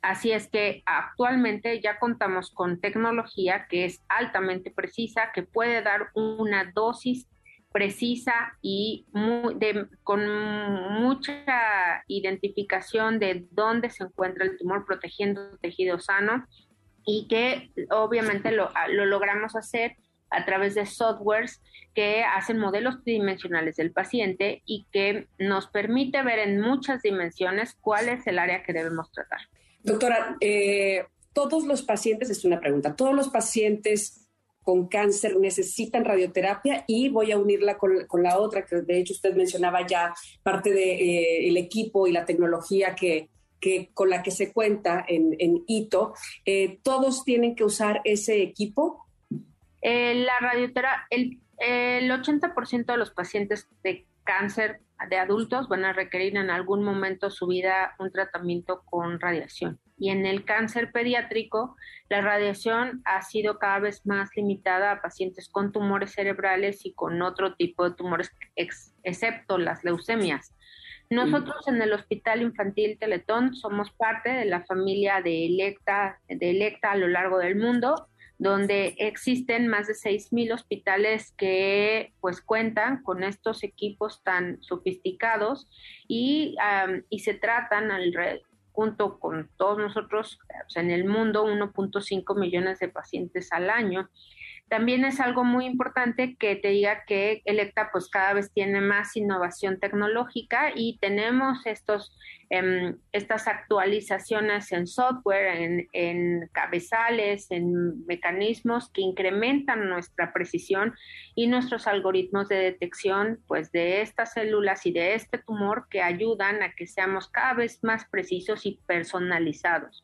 Así es que actualmente ya contamos con tecnología que es altamente precisa, que puede dar una dosis precisa y con mucha identificación de dónde se encuentra el tumor protegiendo tejido sano y que obviamente lo, lo logramos hacer a través de softwares que hacen modelos tridimensionales del paciente y que nos permite ver en muchas dimensiones cuál es el área que debemos tratar. Doctora, eh, todos los pacientes, es una pregunta, todos los pacientes con cáncer necesitan radioterapia y voy a unirla con, con la otra, que de hecho usted mencionaba ya parte del de, eh, equipo y la tecnología que, que, con la que se cuenta en, en ITO. Eh, ¿Todos tienen que usar ese equipo? Eh, la radioterapia, el, el 80% de los pacientes de cáncer de adultos van a requerir en algún momento su vida un tratamiento con radiación. Y en el cáncer pediátrico, la radiación ha sido cada vez más limitada a pacientes con tumores cerebrales y con otro tipo de tumores, ex, excepto las leucemias. Nosotros en el Hospital Infantil Teletón somos parte de la familia de Electa, de Electa a lo largo del mundo donde existen más de 6.000 hospitales que pues cuentan con estos equipos tan sofisticados y, um, y se tratan al, junto con todos nosotros en el mundo 1.5 millones de pacientes al año también es algo muy importante que te diga que Electa pues cada vez tiene más innovación tecnológica y tenemos estos, eh, estas actualizaciones en software, en, en cabezales, en mecanismos que incrementan nuestra precisión y nuestros algoritmos de detección pues de estas células y de este tumor que ayudan a que seamos cada vez más precisos y personalizados.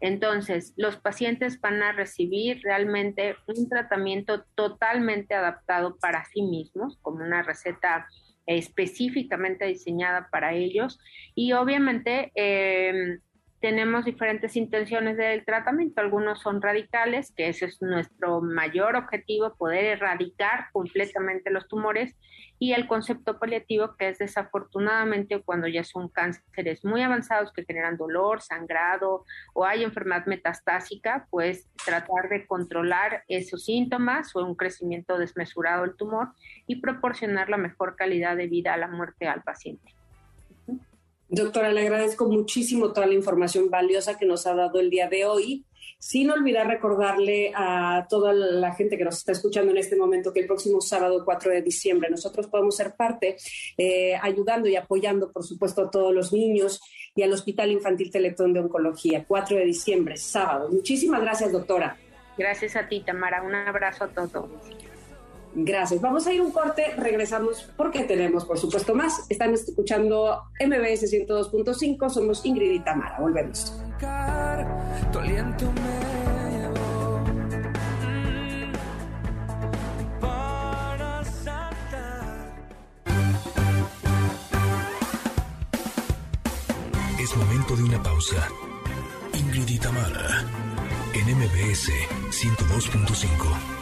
Entonces, los pacientes van a recibir realmente un tratamiento totalmente adaptado para sí mismos, como una receta específicamente diseñada para ellos. Y obviamente eh, tenemos diferentes intenciones del tratamiento. Algunos son radicales, que ese es nuestro mayor objetivo, poder erradicar completamente los tumores y el concepto paliativo, que es desafortunadamente cuando ya son cánceres muy avanzados que generan dolor, sangrado o hay enfermedad metastásica, pues tratar de controlar esos síntomas o un crecimiento desmesurado del tumor y proporcionar la mejor calidad de vida a la muerte al paciente. Doctora, le agradezco muchísimo toda la información valiosa que nos ha dado el día de hoy sin olvidar recordarle a toda la gente que nos está escuchando en este momento que el próximo sábado 4 de diciembre nosotros podemos ser parte eh, ayudando y apoyando, por supuesto, a todos los niños y al Hospital Infantil Teletón de Oncología, 4 de diciembre, sábado. Muchísimas gracias, doctora. Gracias a ti, Tamara. Un abrazo a todos. Gracias. Vamos a ir un corte, regresamos porque tenemos, por supuesto, más. Están escuchando MBS 102.5, somos Ingrid y Tamara. Volvemos. Saltar. Es momento de una pausa. Ingrid y Tamara, en MBS 102.5.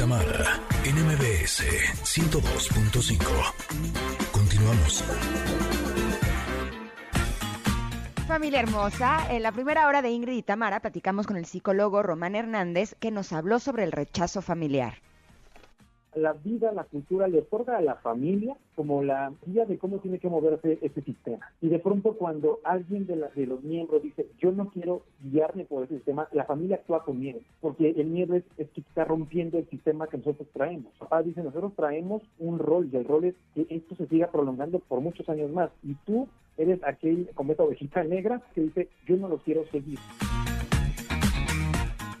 Tamara, en MBS 102.5. Continuamos. Familia hermosa, en la primera hora de Ingrid y Tamara platicamos con el psicólogo Román Hernández que nos habló sobre el rechazo familiar. La vida, la cultura le otorga a la familia como la guía de cómo tiene que moverse este sistema. Y de pronto cuando alguien de, la, de los miembros dice, yo no quiero guiarme por ese sistema, la familia actúa con miedo, porque el miedo es, es que está rompiendo el sistema que nosotros traemos. Papá dice, nosotros traemos un rol y el rol es que esto se siga prolongando por muchos años más. Y tú eres aquel como esta ovejita negra que dice, yo no lo quiero seguir.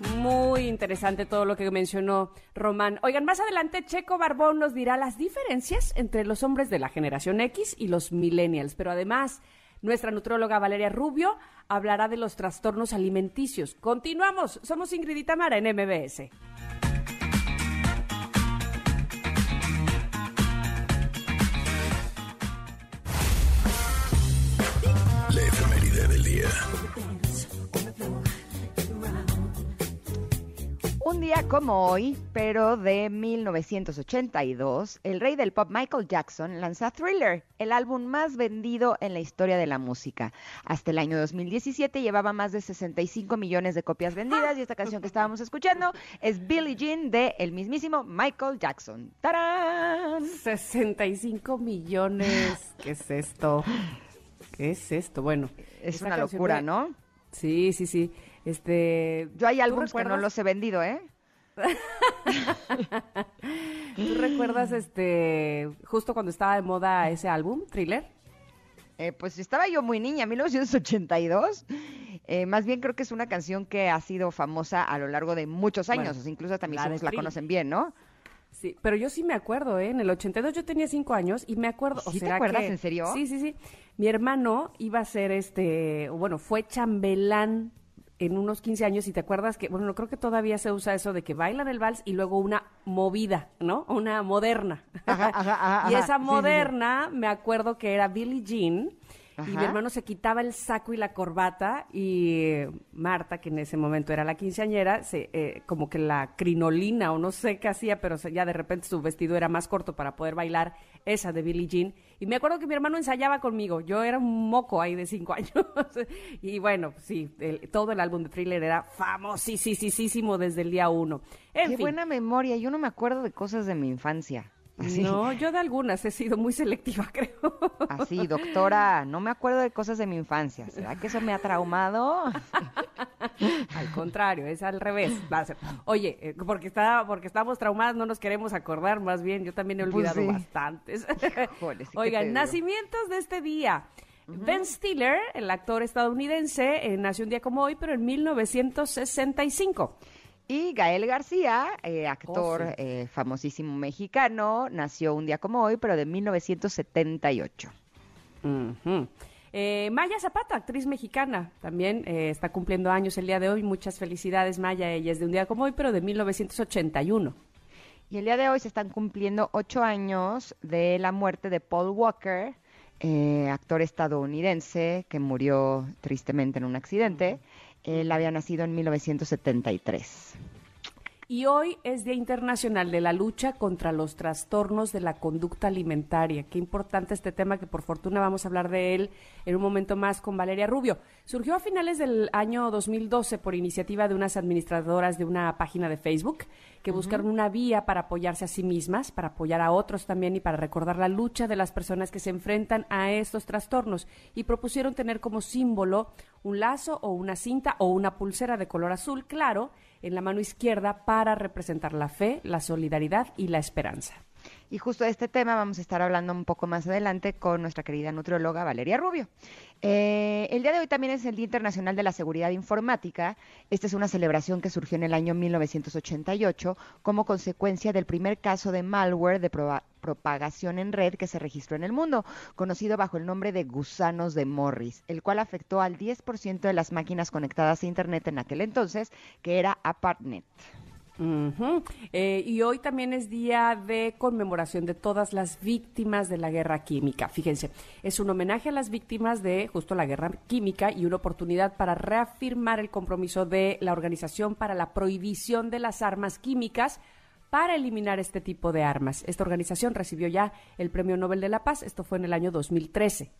Muy interesante todo lo que mencionó Román. Oigan, más adelante Checo Barbón nos dirá las diferencias entre los hombres de la generación X y los millennials, pero además nuestra nutróloga Valeria Rubio hablará de los trastornos alimenticios. Continuamos, somos Ingrid y Tamara en MBS. Un día como hoy, pero de 1982, el rey del pop Michael Jackson lanza Thriller, el álbum más vendido en la historia de la música. Hasta el año 2017 llevaba más de 65 millones de copias vendidas y esta canción que estábamos escuchando es Billie Jean de el mismísimo Michael Jackson. ¡Tarán! 65 millones. ¿Qué es esto? ¿Qué es esto? Bueno, Es una locura, de- ¿no? Sí, sí, sí. Este, Yo hay ¿tú álbumes que no los he vendido, ¿eh? ¿Tú recuerdas este justo cuando estaba de moda ese álbum, Thriller? Eh, pues estaba yo muy niña, 1982. Eh, más bien creo que es una canción que ha sido famosa a lo largo de muchos años. Bueno, incluso la de hijos la conocen bien, ¿no? Sí, pero yo sí me acuerdo, ¿eh? En el 82 yo tenía cinco años y me acuerdo. ¿o ¿Sí te acuerdas? que- ¿En serio? Sí, sí, sí. Mi hermano iba a ser este, bueno, fue chambelán en unos 15 años y te acuerdas que, bueno, creo que todavía se usa eso de que bailan el vals y luego una movida, ¿no? Una moderna. Ajá, ajá, ajá, y esa Sí, sí, sí. moderna, me acuerdo que era Billie Jean. Y mi hermano se quitaba el saco y la corbata y Marta, que en ese momento era la quinceañera, se, eh, como que la crinolina o no sé qué hacía, pero se- ya de repente su vestido era más corto para poder bailar esa de Billie Jean. Y me acuerdo que mi hermano ensayaba conmigo, yo era un moco ahí de cinco años. y bueno, sí, el- todo el álbum de Thriller era famosísimo desde el día uno. En Qué fin, buena memoria. Yo no me acuerdo de cosas de mi infancia. Así, no, yo de algunas he sido muy selectiva, creo. así, doctora, no me acuerdo de cosas de mi infancia. ¿Será que eso me ha traumado? Al contrario, es al revés. Oye, eh, porque está, porque estamos traumadas, no nos queremos acordar, más bien, yo también he Pues olvidado sí. bastantes. Sí Oigan, nacimientos de este día. Ben Stiller, el actor estadounidense, eh, nació un día como hoy, pero en 1965. Y Gael García, eh, actor Oh, sí. eh, famosísimo mexicano, nació un día como hoy, pero de 1978. Ujú. Eh, Maya Zapata, actriz mexicana, también está cumpliendo años el día de hoy. Muchas felicidades, Maya. Ella es de un día como hoy, pero de 1981. Y el día de hoy se están cumpliendo ocho años de la muerte de Paul Walker, actor estadounidense que murió tristemente en un accidente. Él había nacido en 1973. Y hoy es Día Internacional de la Lucha contra los Trastornos de la Conducta Alimentaria. Qué importante este tema que por fortuna vamos a hablar de él en un momento más con Valeria Rubio. Surgió a finales del año 2012 por iniciativa de unas administradoras de una página de Facebook que buscaron una vía para apoyarse a sí mismas, para apoyar a otros también y para recordar la lucha de las personas que se enfrentan a estos trastornos y propusieron tener como símbolo un lazo o una cinta o una pulsera de color azul claro en la mano izquierda para representar la fe, la solidaridad y la esperanza. Y justo de este tema vamos a estar hablando un poco más adelante con nuestra querida nutrióloga Valeria Rubio. Eh, el día de hoy también es el Día Internacional de la Seguridad Informática. Esta es una celebración que surgió en el año 1988 como consecuencia del primer caso de malware de propagación en red que se registró en el mundo, conocido bajo el nombre de gusanos de Morris, el cual afectó al 10% de las máquinas conectadas a Internet en aquel entonces, que era ApartNet. Eh, y hoy también es día de conmemoración de todas las víctimas de la guerra química. Fíjense, es un homenaje a las víctimas de justo la guerra química y una oportunidad para reafirmar el compromiso de la Organización para la Prohibición de las Armas Químicas para eliminar este tipo de armas. Esta organización recibió ya el Premio Nobel de la Paz. Esto fue en el año 2013.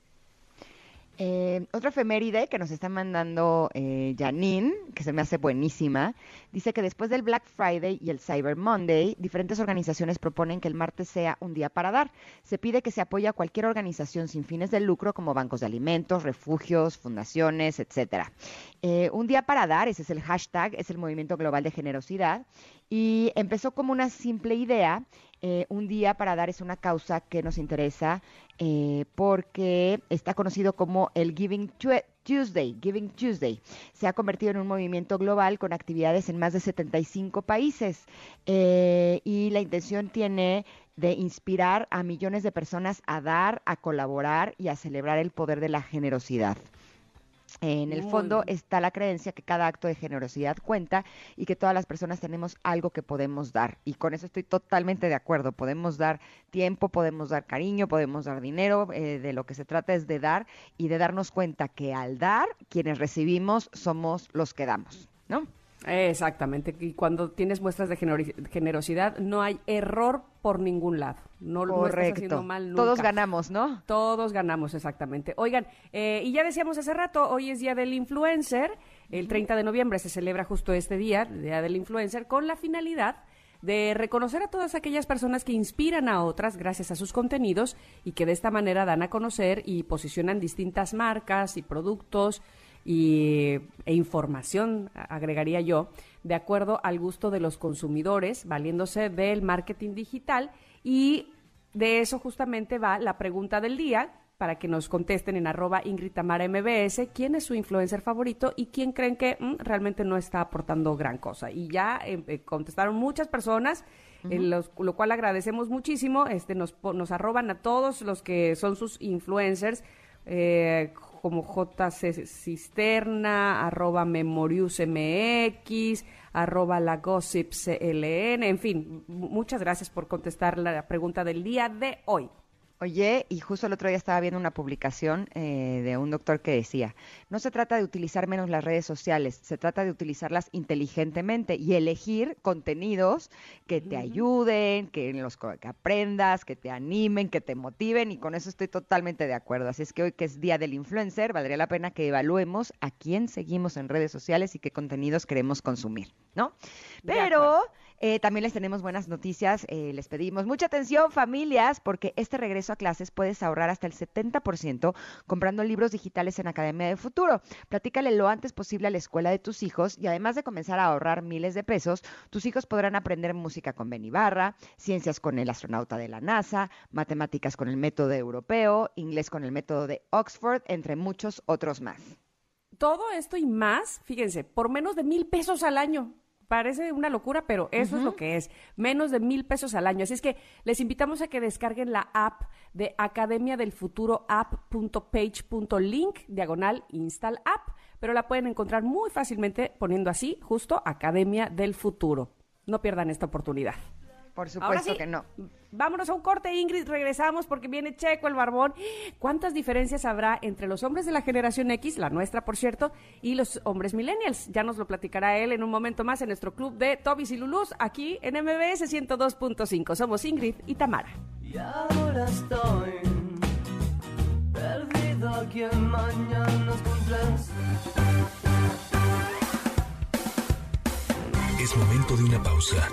Eh, otra efeméride que nos está mandando eh, Janine, que se me hace buenísima, dice que después del Black Friday y el Cyber Monday, diferentes organizaciones proponen que el martes sea un día para dar. Se pide que se apoye a cualquier organización sin fines de lucro como bancos de alimentos, refugios, fundaciones, etcétera. Eh, un día para dar, ese es el hashtag, es el movimiento global de generosidad y empezó como una simple idea. eh, un día para dar es una causa que nos interesa eh, porque está conocido como el Giving Tue- Tuesday. Giving Tuesday se ha convertido en un movimiento global con actividades en más de 75 países eh, y la intención tiene de inspirar a millones de personas a dar, a colaborar y a celebrar el poder de la generosidad. En el fondo está la creencia que cada acto de generosidad cuenta y que todas las personas tenemos algo que podemos dar. Y con eso estoy totalmente de acuerdo. Podemos dar tiempo, podemos dar cariño, podemos dar dinero. eh, de lo que se trata es de dar y de darnos cuenta que al dar, quienes recibimos somos los que damos, ¿no? Exactamente. Y cuando tienes muestras de generosidad, no hay error por ningún lado. No, no estás haciendo mal Todos nunca. ganamos, ¿no? Todos ganamos, exactamente. Oigan, eh, y ya decíamos hace rato, hoy es Día del Influencer. El 30 de noviembre se celebra justo este día, Día del Influencer, con la finalidad de reconocer a todas aquellas personas que inspiran a otras gracias a sus contenidos y que de esta manera dan a conocer y posicionan distintas marcas y productos y, e información, agregaría yo, de acuerdo al gusto de los consumidores, valiéndose del marketing digital y de eso justamente va la pregunta del día para que nos contesten en arroba Ingrid Tamara MBS quién es su influencer favorito y quién creen que mm, realmente no está aportando gran cosa. Y ya eh, eh, contestaron muchas personas, eh, los- lo cual agradecemos muchísimo. Este nos, nos arroban a todos los que son sus influencers, eh, como JC Cisterna, arroba Memorius MX, arroba la Gossip CLN, en fin, mu- muchas gracias por contestar la pregunta del día de hoy. Oye, y justo el otro día estaba viendo una publicación eh, de un doctor que decía, no se trata de utilizar menos las redes sociales, se trata de utilizarlas inteligentemente y elegir contenidos que te ayuden, que, en los que aprendas, que te animen, que te motiven y con eso estoy totalmente de acuerdo. Así es que hoy que es Día del Influencer, valdría la pena que evaluemos a quién seguimos en redes sociales y qué contenidos queremos consumir, ¿no? Pero... Eh, también les tenemos buenas noticias. eh, les pedimos mucha atención, familias, porque este regreso a clases puedes ahorrar hasta el 70% comprando libros digitales en Academia de Futuro. Platícale lo antes posible a la escuela de tus hijos y además de comenzar a ahorrar miles de pesos, tus hijos podrán aprender música con Ben Ibarra, ciencias con el astronauta de la NASA, matemáticas con el método europeo, inglés con el método de Oxford, entre muchos otros más. Todo esto y más, fíjense, por menos de mil pesos al año. Parece una locura, pero eso es lo que es. Menos de mil pesos al año. Así es que les invitamos a que descarguen la app de Academia del Futuro app.page.link, diagonal install app, pero la pueden encontrar muy fácilmente poniendo así, justo Academia del Futuro. No pierdan esta oportunidad. Por Ahora supuesto sí, que no. Vámonos a un corte, Ingrid. Regresamos porque viene Checo el Barbón. ¿Cuántas diferencias habrá entre los hombres de la generación X, la nuestra, por cierto, y los hombres millennials? Ya nos lo platicará él en un momento más en nuestro club de Tobis y Lulus, aquí en MBS 102.5. Somos Ingrid y Tamara. Y ahora estoy perdido aquí en mañanas cumples. Es momento de una pausa.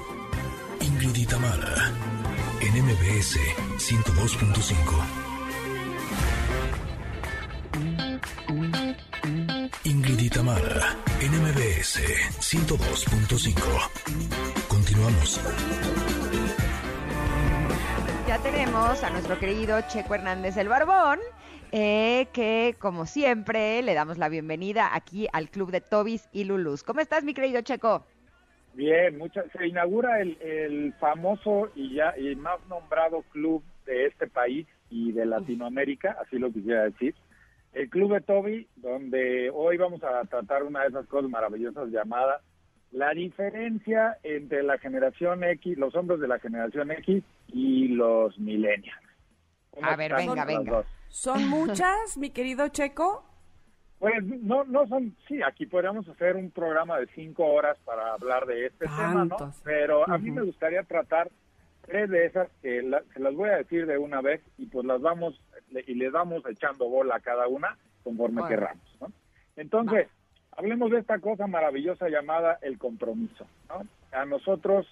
Ingrid y Tamara, en MBS 102.5. Ingrid y Tamara, en MBS 102.5. Continuamos. Ya tenemos a nuestro querido Checo Hernández el Barbón, eh, que como siempre le damos la bienvenida aquí al club de Tobis y Lulus. ¿Cómo estás, mi querido Checo? Bien, mucha, se inaugura el, el famoso y ya y más nombrado club de este país y de Latinoamérica, así lo quisiera decir, el Club de Toby, donde hoy vamos a tratar una de esas cosas maravillosas llamada la diferencia entre la generación X, los hombres de la generación X y los millennials. ¿Cómo A ver, venga, venga. dos? ¿Son muchas, mi querido Checo? Pues no, no son, sí, aquí podríamos hacer un programa de cinco horas para hablar de este tema, ¿no? Pero a mí me gustaría tratar tres de esas que la- se las voy a decir de una vez y pues las vamos le- y les vamos echando bola a cada una conforme Bueno. querramos, ¿no? Entonces, hablemos de esta cosa maravillosa llamada el compromiso, ¿no? A nosotros,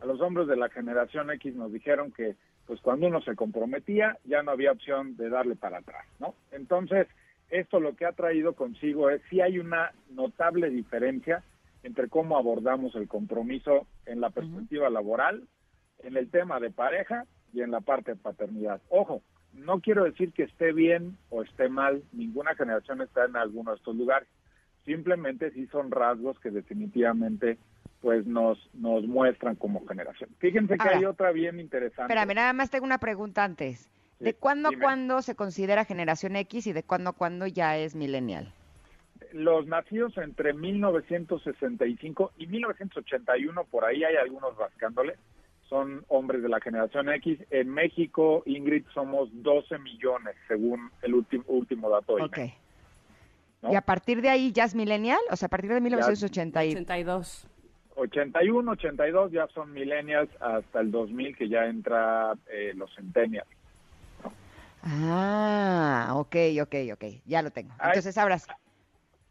a los hombres de la generación X nos dijeron que pues cuando uno se comprometía ya no había opción de darle para atrás, ¿no? Entonces, esto lo que ha traído consigo es si hay una notable diferencia entre cómo abordamos el compromiso en la perspectiva laboral, en el tema de pareja y en la parte de paternidad. Ojo, no quiero decir que esté bien o esté mal, ninguna generación está en alguno de estos lugares. Simplemente sí son rasgos que definitivamente pues nos nos muestran como generación. Fíjense que Ahora, hay otra bien interesante. Espérame, nada más tengo una pregunta antes. ¿De cuándo a cuándo se considera generación X y de cuándo a cuándo ya es millennial? los nacidos entre 1965 y 1981, por ahí hay algunos rascándole, son hombres de la generación X. En México, Ingrid, somos 12 millones, según el último último dato del Ok. INEGI, ¿no? ¿Y a partir de ahí ya es millennial? O sea, a partir de 1980 y... 82. 81, 82 ya son millennials hasta el 2000 que ya entra eh, los centennials. Ah, ok, ok, ok. Ya lo tengo. Entonces, ahora sí.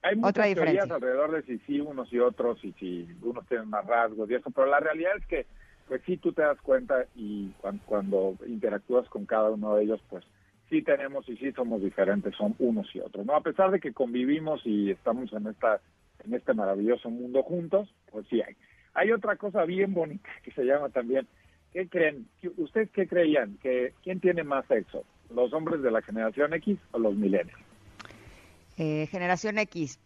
Hay muchas Otra teorías diferencia. alrededor de si sí unos y otros y si unos tienen más rasgos y eso, pero la realidad es que pues sí tú te das cuenta y cuan- cuando, interactúas con cada uno de ellos, pues sí tenemos y sí somos diferentes, son unos y otros, ¿no? A pesar de que convivimos y estamos en esta en este maravilloso mundo juntos, pues sí hay. Hay otra cosa bien bonita que se llama también, ¿qué creen? ¿Ustedes qué creían? que ¿Quién tiene más sexo? ¿Los hombres de la generación X o los millennials? Eh, generación X.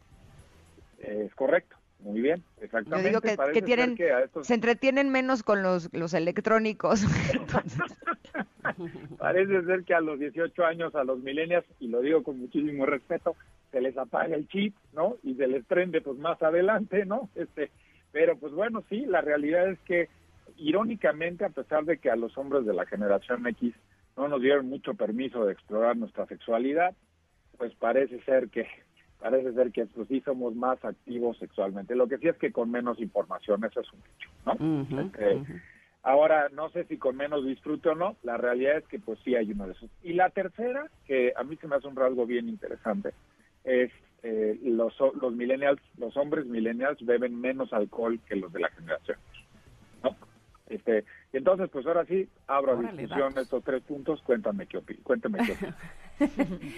Es correcto. Muy bien, exactamente. Yo digo que, tienen, se entretienen menos con los, los electrónicos. Parece ser que a los 18 años, a los millennials, y lo digo con muchísimo respeto, se les apaga el chip, ¿no? Y se les prende pues más adelante, ¿no? Este, pero pues bueno, sí, la realidad es que irónicamente, a pesar de que a los hombres de la generación X no nos dieron mucho permiso de explorar nuestra sexualidad, pues parece ser que parece ser que pues, sí somos más activos sexualmente. Lo que sí es que con menos información, eso es un hecho, ¿no? Este, ahora, no sé si con menos disfrute o no, la realidad es que pues sí hay uno de esos. Y la tercera, que a mí se me hace un rasgo bien interesante, es eh, los, los millennials, los hombres millennials beben menos alcohol que los de la generación, ¿no? Este, entonces, pues ahora sí, abro a discusión estos tres puntos, cuéntame qué cuéntame qué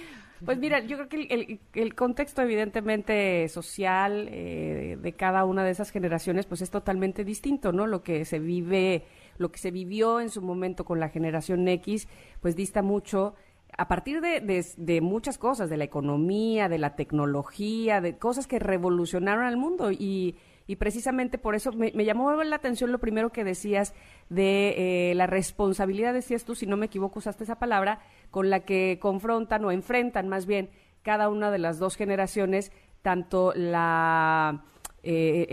Pues mira, yo creo que el, contexto evidentemente social eh, de cada una de esas generaciones pues es totalmente distinto, ¿no? Lo que se vive, lo que se vivió en su momento con la generación X pues dista mucho a partir de, de, muchas cosas, de la economía, de la tecnología, de cosas que revolucionaron al mundo. Y, y precisamente por eso me, llamó la atención lo primero que decías de eh, la responsabilidad, decías tú, si no me equivoco, usaste esa palabra, con la que confrontan o enfrentan más bien cada una de las dos generaciones, tanto la, eh,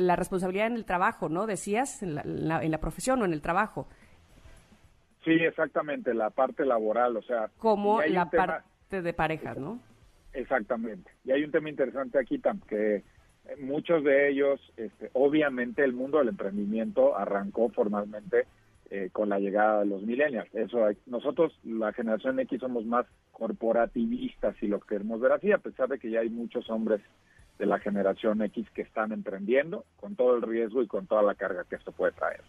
la responsabilidad en el trabajo, ¿no? Decías, en la, en la, profesión o en el trabajo. Sí, exactamente, la parte laboral, o sea... Como la parte de parejas, ¿no? Exactamente. Y hay un tema interesante aquí, que muchos de ellos, este, obviamente el mundo del emprendimiento arrancó formalmente eh, con la llegada de los millennials. Eso nosotros, la generación X, somos más corporativistas, si lo queremos ver así, a pesar de que ya hay muchos hombres de la generación X que están emprendiendo con todo el riesgo y con toda la carga que esto puede traer.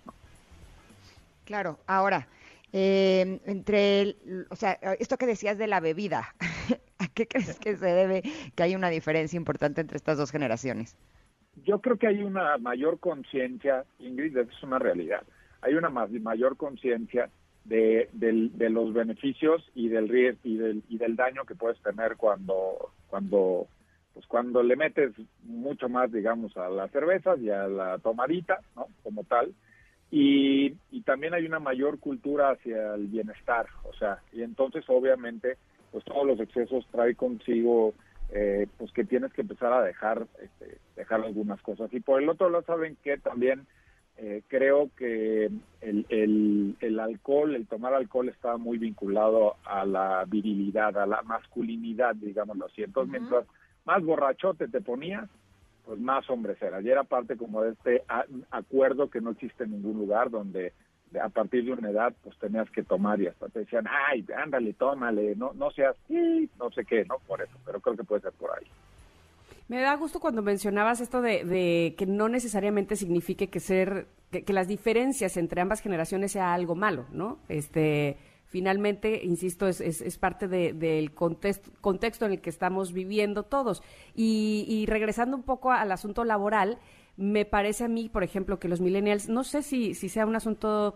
Claro, ahora, eh, entre, o sea, esto que decías de la bebida, ¿a qué crees que se debe que hay una diferencia importante entre estas dos generaciones? Yo creo que hay una mayor conciencia, Ingrid, es una realidad. Hay una mayor conciencia de, los beneficios y del y del, y del daño que puedes tener cuando cuando pues cuando le metes mucho más digamos a las cervezas y a la tomadita no como tal. Y, y también hay una mayor cultura hacia el bienestar o sea y entonces obviamente pues todos los excesos trae consigo eh, pues que tienes que empezar a dejar este, dejar algunas cosas y por el otro lado saben que también eh, creo que el, el, alcohol, el tomar alcohol está muy vinculado a la virilidad, a la masculinidad, digámoslo así. Entonces, mientras más borrachote te ponías, pues más hombres eras. Y era parte como de este acuerdo que no existe en ningún lugar donde a partir de una edad pues tenías que tomar y hasta te decían, ay, ándale, tómale, no, no seas, no sé qué, ¿no? Por eso, pero creo que puede ser por ahí. Me da gusto cuando mencionabas esto de, que no necesariamente signifique que ser que, las diferencias entre ambas generaciones sea algo malo, ¿no? Este, finalmente, insisto, es, es, parte del contexto, contexto en el que estamos viviendo todos. Y, y, regresando un poco al asunto laboral, me parece a mí, por ejemplo, que los millennials, no sé si, si sea un asunto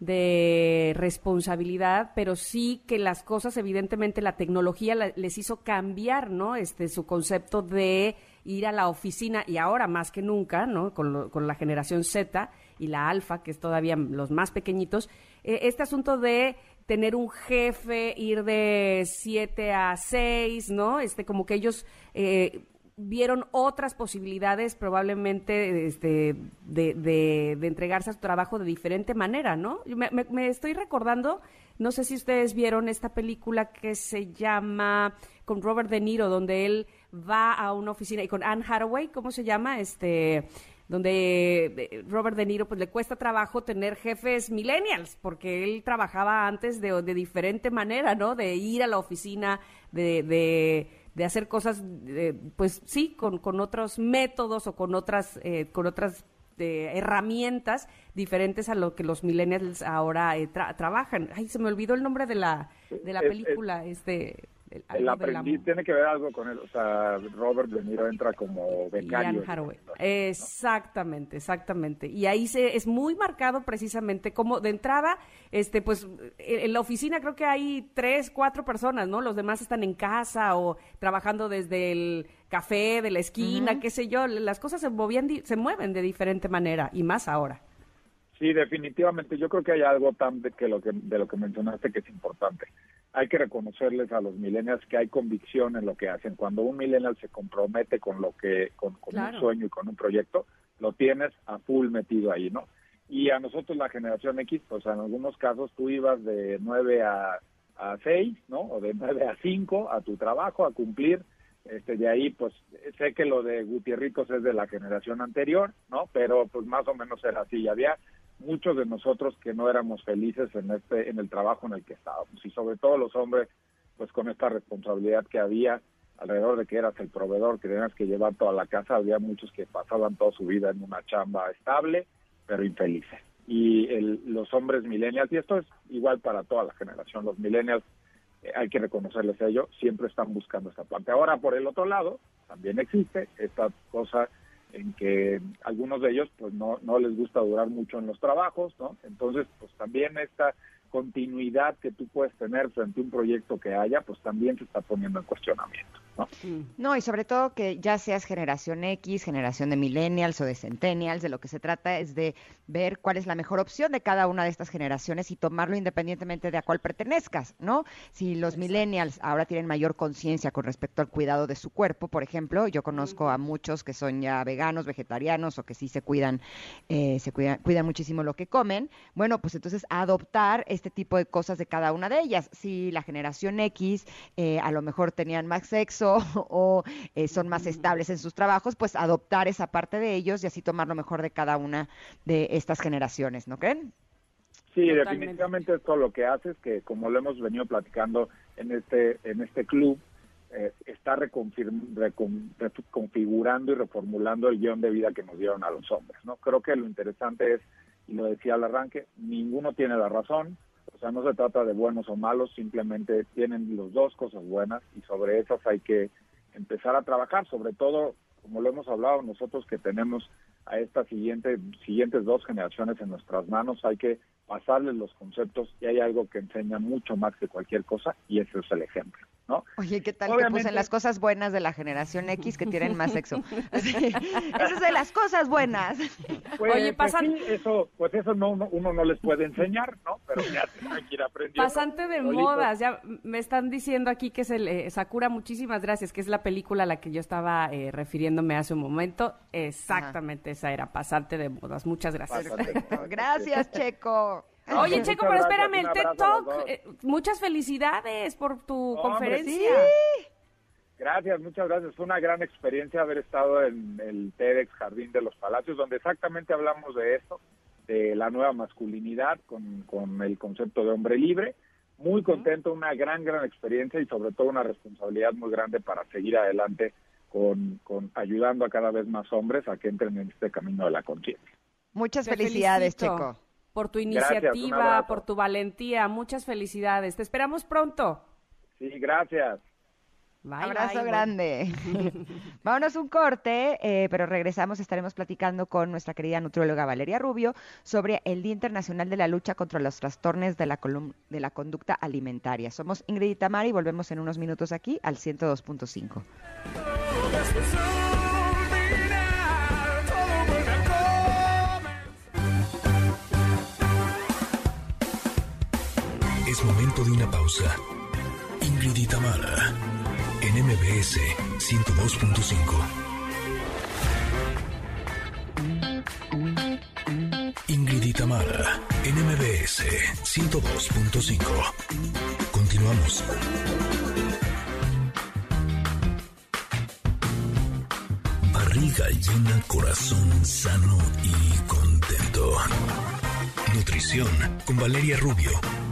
de responsabilidad, pero sí que las cosas, evidentemente, la tecnología les hizo cambiar, ¿no? Este, su concepto de ir a la oficina y ahora más que nunca, ¿no? Con, con la generación Z y la alfa, que es todavía los más pequeñitos, eh, este asunto de tener un jefe, ir de 7 a 6, ¿no? Este, como que ellos eh, vieron otras posibilidades probablemente este, de, de, entregarse a su trabajo de diferente manera, ¿no? Me, me, estoy recordando, no sé si ustedes vieron esta película que se llama con Robert De Niro, donde él va a una oficina y con Anne Hathaway, ¿cómo se llama? Este donde eh, Robert De Niro pues le cuesta trabajo tener jefes millennials porque él trabajaba antes de, de diferente manera, ¿no? De ir a la oficina, de, de de hacer cosas, pues sí, con, con otros métodos o con otras, eh, con otras de herramientas diferentes a lo que los millennials ahora eh, tra- trabajan. Ay, se me olvidó el nombre de la de la Es- es- película, este el- la- aprendiz tiene que ver algo con él. O sea, Robert De Niro entra como becario. Ian Hathaway. Exactamente, exactamente. Y ahí se es muy marcado precisamente como de entrada, este, pues en en la oficina creo que hay tres, cuatro personas, ¿no? Los demás están en casa o trabajando desde el café de la esquina, qué sé yo. Las cosas se movían, di- se mueven de diferente manera y más ahora. Sí, definitivamente. Yo creo que hay algo tan de, que lo que, de lo que mencionaste que es importante. Hay que reconocerles a los millennials que hay convicción en lo que hacen. Cuando un millennial se compromete con lo que, con, con Claro. un sueño y con un proyecto, lo tienes a full metido ahí, ¿no? Y a nosotros la generación X, pues en algunos casos tú ibas de 9 a, a 6, ¿no? O de 9 a 5 a tu trabajo, a cumplir. Este, de ahí, pues sé que lo de Gutierricos es de la generación anterior, ¿no? Pero pues más o menos era así. Y había muchos de nosotros que no éramos felices en este en el trabajo en el que estábamos. Y sobre todo los hombres pues con esta responsabilidad que había alrededor de que eras el proveedor que tenías que llevar toda la casa había muchos que pasaban toda su vida en una chamba estable pero infelices. Y el- los hombres millennials y esto es igual para toda la generación los millennials eh, hay que reconocerles a ello siempre están buscando esta parte ahora por el otro lado también existe esta cosa en que algunos de ellos pues no, no les gusta durar mucho en los trabajos, ¿no? Entonces, pues también esta continuidad que tú puedes tener frente a un proyecto que haya, pues también se está poniendo en cuestionamiento, ¿no? No, y sobre todo que ya seas generación X, generación de millennials o de centennials, de lo que se trata es de ver cuál es la mejor opción de cada una de estas generaciones y tomarlo independientemente de a cuál pertenezcas, ¿no? Si los millennials ahora tienen mayor conciencia con respecto al cuidado de su cuerpo, por ejemplo, yo conozco a muchos que son ya veganos, vegetarianos o que sí se cuidan, eh, se cuidan, cuidan muchísimo lo que comen, bueno, pues entonces adoptar este tipo de cosas de cada una de ellas. Si la generación X eh, a lo mejor tenían más sexo o eh, son más estables en sus trabajos, pues adoptar esa parte de ellos y así tomar lo mejor de cada una de estas generaciones, ¿no creen? Sí, Totalmente. definitivamente esto lo que hace es que, como lo hemos venido platicando en este en este club, eh, está reconfigurando y reformulando el guion de vida que nos dieron a los hombres. no Creo que lo interesante es, y lo decía al arranque, ninguno tiene la razón, o sea, no se trata de buenos o malos, simplemente tienen los dos cosas buenas y sobre esas hay que empezar a trabajar, sobre todo, como lo hemos hablado nosotros que tenemos a estas siguiente, siguientes dos generaciones en nuestras manos, hay que pasarles los conceptos y hay algo que enseña mucho más que cualquier cosa y ese es el ejemplo, ¿no? Oye, ¿qué tal que Obviamente- puse las cosas buenas de la generación X que tienen más sexo? Así, Esas es de las cosas buenas. Pues, Oye, pues pasan- sí, eso, pues eso no, uno, uno no les puede enseñar, ¿no? Pero ya tienen que ir aprendiendo. Pasante de modas, ya me están diciendo aquí que es el eh, Sakura, muchísimas gracias, que es la película a la que yo estaba eh, refiriéndome hace un momento. Exactamente, esa era, pasante de modas. Muchas gracias. Modas. Gracias, Checo. Oye, Muchas Checo, pero espérame, el TED Talk, eh, muchas felicidades por tu Hombre, conferencia. Gracias, muchas gracias. Fue una gran experiencia haber estado en el TEDx Jardín de los Palacios, donde exactamente hablamos de esto, de la nueva masculinidad con, con el concepto de hombre libre. Muy contento, una gran, gran experiencia y sobre todo una responsabilidad muy grande para seguir adelante con, con ayudando a cada vez más hombres a que entren en este camino de la conciencia. Muchas Te felicidades, felicito Checo. Por tu iniciativa, por tu valentía, muchas felicidades. Te esperamos pronto. Sí, gracias. Bye, Abrazo bye, grande. Vámonos un corte, eh, pero regresamos. Estaremos platicando con nuestra querida nutrióloga Valeria Rubio sobre el Día Internacional de la Lucha contra los Trastornos de la, colum- de la Conducta Alimentaria. Somos Ingrid y Tamara y volvemos en unos minutos aquí al 102.5. Momento de una pausa. Ingrid y Tamara, en MBS 102.5. Ingrid y en MBS 102.5. Continuamos. Barriga llena, corazón sano y contento. Nutrición con Valeria Rubio.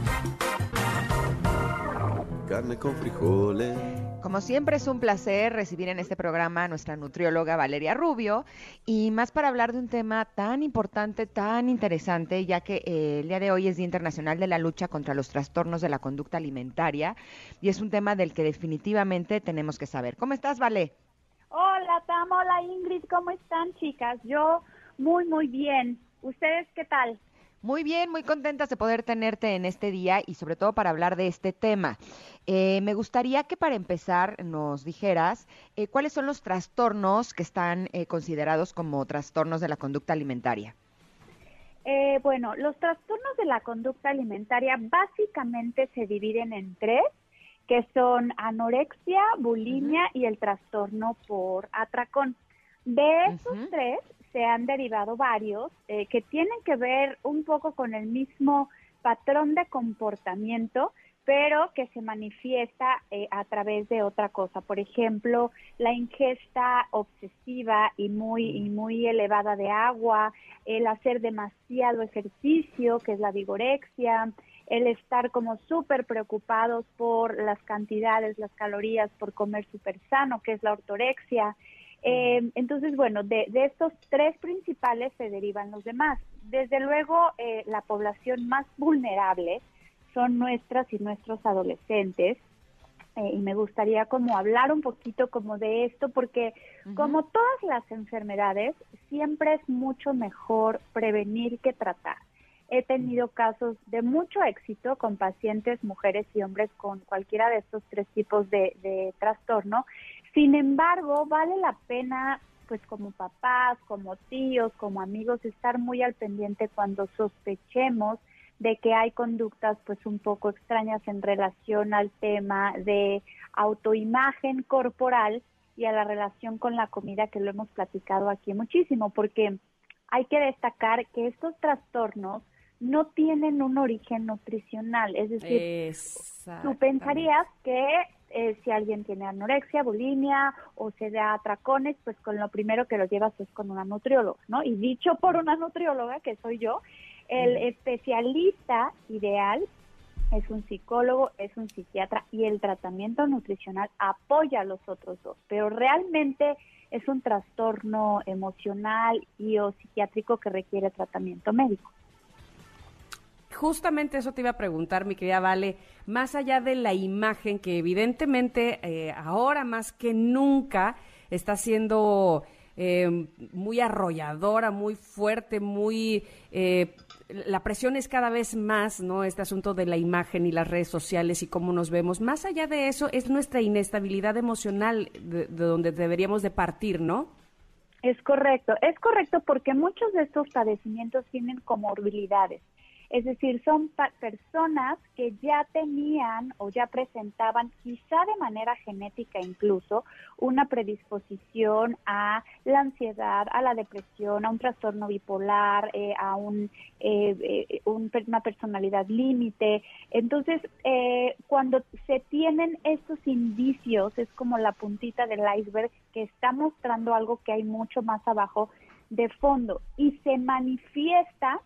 Carne con frijoles. Como siempre es un placer recibir en este programa a nuestra nutrióloga Valeria Rubio y más para hablar de un tema tan importante, tan interesante, ya que eh, el día de hoy es Día Internacional de la Lucha contra los Trastornos de la Conducta Alimentaria y es un tema del que definitivamente tenemos que saber. ¿Cómo estás, Vale? Hola, Tam, hola Ingrid, ¿cómo están, chicas? Yo muy, muy bien. ¿Ustedes qué tal? Muy bien, muy contentas de poder tenerte en este día y sobre todo para hablar de este tema. Eh, me gustaría que para empezar nos dijeras eh, cuáles son los trastornos que están eh, considerados como trastornos de la conducta alimentaria. Eh, bueno, los trastornos de la conducta alimentaria básicamente se dividen en tres, que son anorexia, bulimia y el trastorno por atracón. De esos tres se han derivado varios eh, que tienen que ver un poco con el mismo patrón de comportamiento, pero que se manifiesta eh, a través de otra cosa. Por ejemplo, la ingesta obsesiva y muy, y muy elevada de agua, el hacer demasiado ejercicio, que es la vigorexia, el estar como súper preocupados por las cantidades, las calorías, por comer súper sano, que es la ortorexia. Eh, entonces, bueno, de, de, estos tres principales se derivan los demás. Desde luego, eh, la población más vulnerable son nuestras y nuestros adolescentes. Eh, y me gustaría como hablar un poquito como de esto, porque como todas las enfermedades, siempre es mucho mejor prevenir que tratar. He tenido casos de mucho éxito con pacientes, mujeres y hombres con cualquiera de estos tres tipos de, de trastorno. Sin embargo, vale la pena, pues como papás, como tíos, como amigos, estar muy al pendiente cuando sospechemos de que hay conductas pues un poco extrañas en relación al tema de autoimagen corporal y a la relación con la comida que lo hemos platicado aquí muchísimo, porque hay que destacar que estos trastornos no tienen un origen nutricional, es decir, tú pensarías que eh, si alguien tiene anorexia, bulimia o se da atracones, pues con lo primero que lo llevas es con una nutrióloga, ¿no? Y dicho por una nutrióloga, que soy yo, el especialista ideal es un psicólogo, es un psiquiatra y el tratamiento nutricional apoya a los otros dos, pero realmente es un trastorno emocional y o psiquiátrico que requiere tratamiento médico. Justamente eso te iba a preguntar, mi querida Vale, más allá de la imagen que evidentemente eh, ahora más que nunca está siendo eh, muy arrolladora, muy fuerte, muy... Eh, la presión es cada vez más, ¿no? Este asunto de la imagen y las redes sociales y cómo nos vemos. Más allá de eso, es nuestra inestabilidad emocional de, de donde deberíamos de partir, ¿no? Es correcto, es correcto porque muchos de estos padecimientos tienen comorbilidades. Es decir, son personas que ya tenían o ya presentaban, quizá de manera genética incluso, una predisposición a la ansiedad, a la depresión, a un trastorno bipolar, eh, a un, eh, eh, un, una personalidad límite. Entonces, eh, cuando se tienen estos indicios, es como la puntita del iceberg que está mostrando algo que hay mucho más abajo de fondo y se manifiesta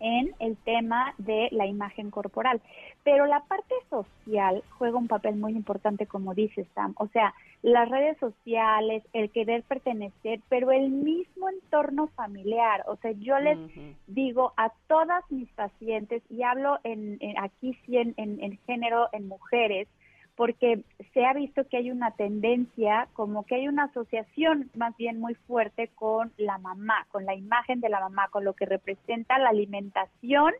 en el tema de la imagen corporal. Pero la parte social juega un papel muy importante, como dice Sam. O sea, las redes sociales, el querer pertenecer, pero el mismo entorno familiar. O sea, yo les digo a todas mis pacientes, y hablo en, aquí sí en, en género, en mujeres, porque se ha visto que hay una tendencia, como que hay una asociación más bien muy fuerte con la mamá, con la imagen de la mamá, con lo que representa la alimentación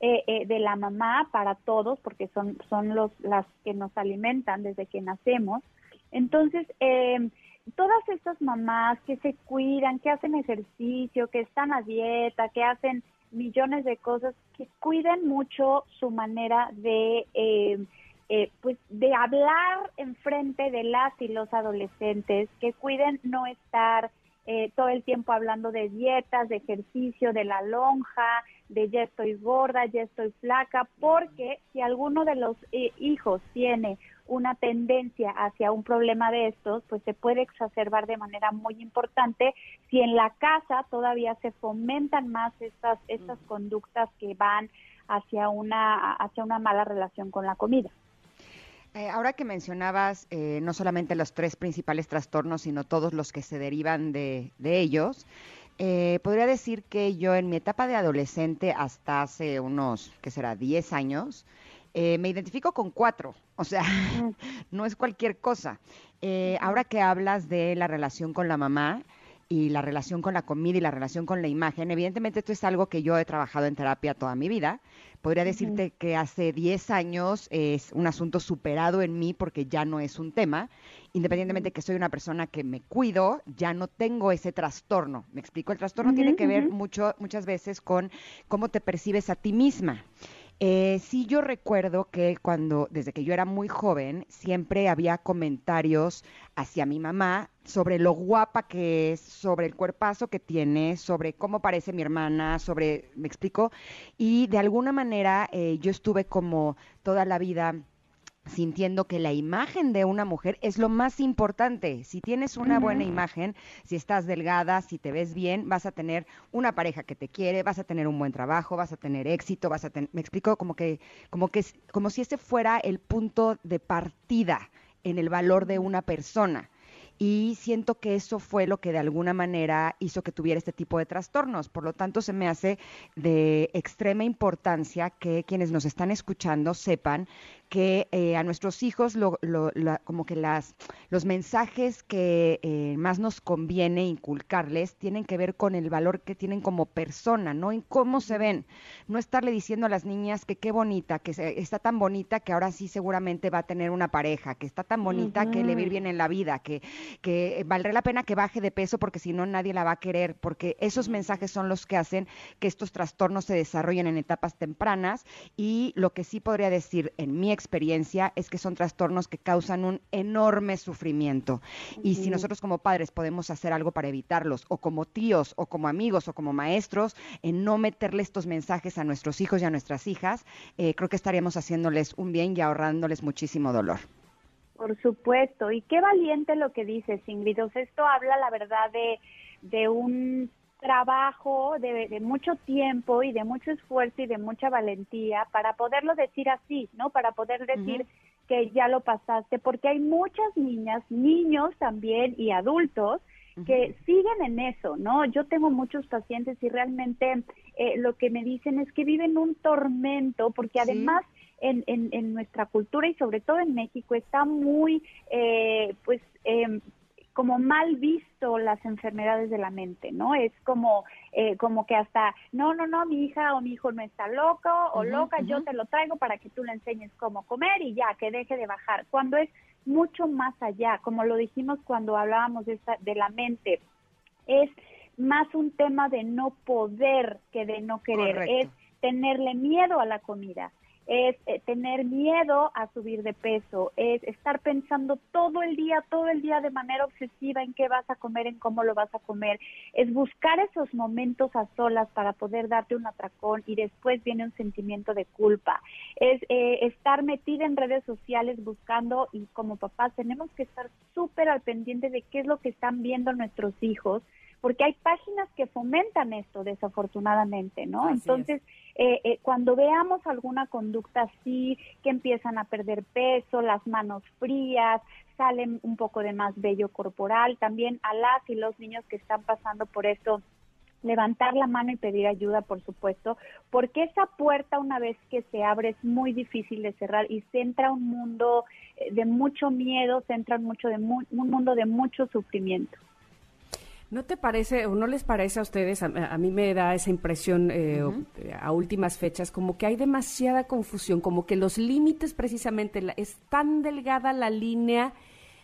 eh, eh, de la mamá para todos, porque son, son los, las que nos alimentan desde que nacemos. Entonces, eh, todas estas mamás que se cuidan, que hacen ejercicio, que están a dieta, que hacen millones de cosas, que cuiden mucho su manera de eh, pues de hablar en frente de las y los adolescentes, que cuiden no estar eh, todo el tiempo hablando de dietas, de ejercicio, de la lonja, de ya estoy gorda, ya estoy flaca, porque si alguno de los eh, hijos tiene una tendencia hacia un problema de estos, pues se puede exacerbar de manera muy importante si en la casa todavía se fomentan más estas, estas conductas que van hacia una, hacia una mala relación con la comida. Eh, ahora que mencionabas eh, no solamente los tres principales trastornos, sino todos los que se derivan de, de ellos, eh, podría decir que yo en mi etapa de adolescente hasta hace unos, ¿qué será?, 10 años, eh, me identifico con cuatro, o sea, no es cualquier cosa. Eh, ahora que hablas de la relación con la mamá y la relación con la comida y la relación con la imagen, evidentemente esto es algo que yo he trabajado en terapia toda mi vida. Podría decirte que hace 10 años es un asunto superado en mí porque ya no es un tema. Independientemente que soy una persona que me cuido, ya no tengo ese trastorno. ¿Me explico? El trastorno tiene que ver mucho, muchas veces con cómo te percibes a ti misma. Eh, sí, yo recuerdo que cuando, desde que yo era muy joven, siempre había comentarios hacia mi mamá sobre lo guapa que es, sobre el cuerpazo que tiene, sobre cómo parece mi hermana, sobre, me explico, y de alguna manera eh, yo estuve como toda la vida sintiendo que la imagen de una mujer es lo más importante. Si tienes una buena imagen, si estás delgada, si te ves bien, vas a tener una pareja que te quiere, vas a tener un buen trabajo, vas a tener éxito, vas a tener, me explico como que como que como si ese fuera el punto de partida en el valor de una persona. Y siento que eso fue lo que de alguna manera hizo que tuviera este tipo de trastornos. Por lo tanto, se me hace de extrema importancia que quienes nos están escuchando sepan que eh, a nuestros hijos lo- lo- la- como que las, los mensajes que eh, más nos conviene inculcarles tienen que ver con el valor que tienen como persona, no en cómo se ven. No estarle diciendo a las niñas que qué bonita, que se- está tan bonita que ahora sí seguramente va a tener una pareja, que está tan bonita que le va a ir bien en la vida, que, que valdrá la pena que baje de peso porque si no nadie la va a querer, porque esos mensajes son los que hacen que estos trastornos se desarrollen en etapas tempranas y lo que sí podría decir en mi experiencia es que son trastornos que causan un enorme sufrimiento y si nosotros como padres podemos hacer algo para evitarlos o como tíos o como amigos o como maestros en no meterle estos mensajes a nuestros hijos y a nuestras hijas, eh, creo que estaríamos haciéndoles un bien y ahorrándoles muchísimo dolor. Por supuesto, y qué valiente lo que dices, Ingrid. O sea, esto habla, la verdad, de, de un trabajo de, de mucho tiempo y de mucho esfuerzo y de mucha valentía para poderlo decir así, ¿no? Para poder decir que ya lo pasaste, porque hay muchas niñas, niños también y adultos que siguen en eso, ¿no? Yo tengo muchos pacientes y realmente eh, lo que me dicen es que viven un tormento, porque además en, en, en nuestra cultura y sobre todo en México está muy, eh, pues, em, como mal visto las enfermedades de la mente, ¿no? Es como, eh, como que hasta, no, no, no, mi hija o mi hijo no está loco o loca, yo te lo traigo para que tú le enseñes cómo comer y ya, que deje de bajar. Cuando es mucho más allá, como lo dijimos cuando hablábamos de, esta, de la mente, es más un tema de no poder que de no querer, Correcto. es tenerle miedo a la comida, es eh, tener miedo a subir de peso, es estar pensando todo el día, todo el día de manera obsesiva en qué vas a comer, en cómo lo vas a comer, es buscar esos momentos a solas para poder darte un atracón y después viene un sentimiento de culpa, es eh, estar metida en redes sociales buscando y como papás tenemos que estar súper al pendiente de qué es lo que están viendo nuestros hijos, porque hay páginas que fomentan esto desafortunadamente, ¿no? Así. Entonces, eh, eh, cuando veamos alguna conducta así, que empiezan a perder peso, las manos frías, salen un poco de más vello corporal, también a las y los niños que están pasando por esto, levantar la mano y pedir ayuda, por supuesto, porque esa puerta una vez que se abre es muy difícil de cerrar y se entra un mundo eh, de mucho miedo, se entra mucho de mu- un mundo de mucho sufrimiento. ¿No te parece o no les parece a ustedes, a, a mí me da esa impresión eh, a últimas fechas, como que hay demasiada confusión, como que los límites precisamente, la- es tan delgada la línea,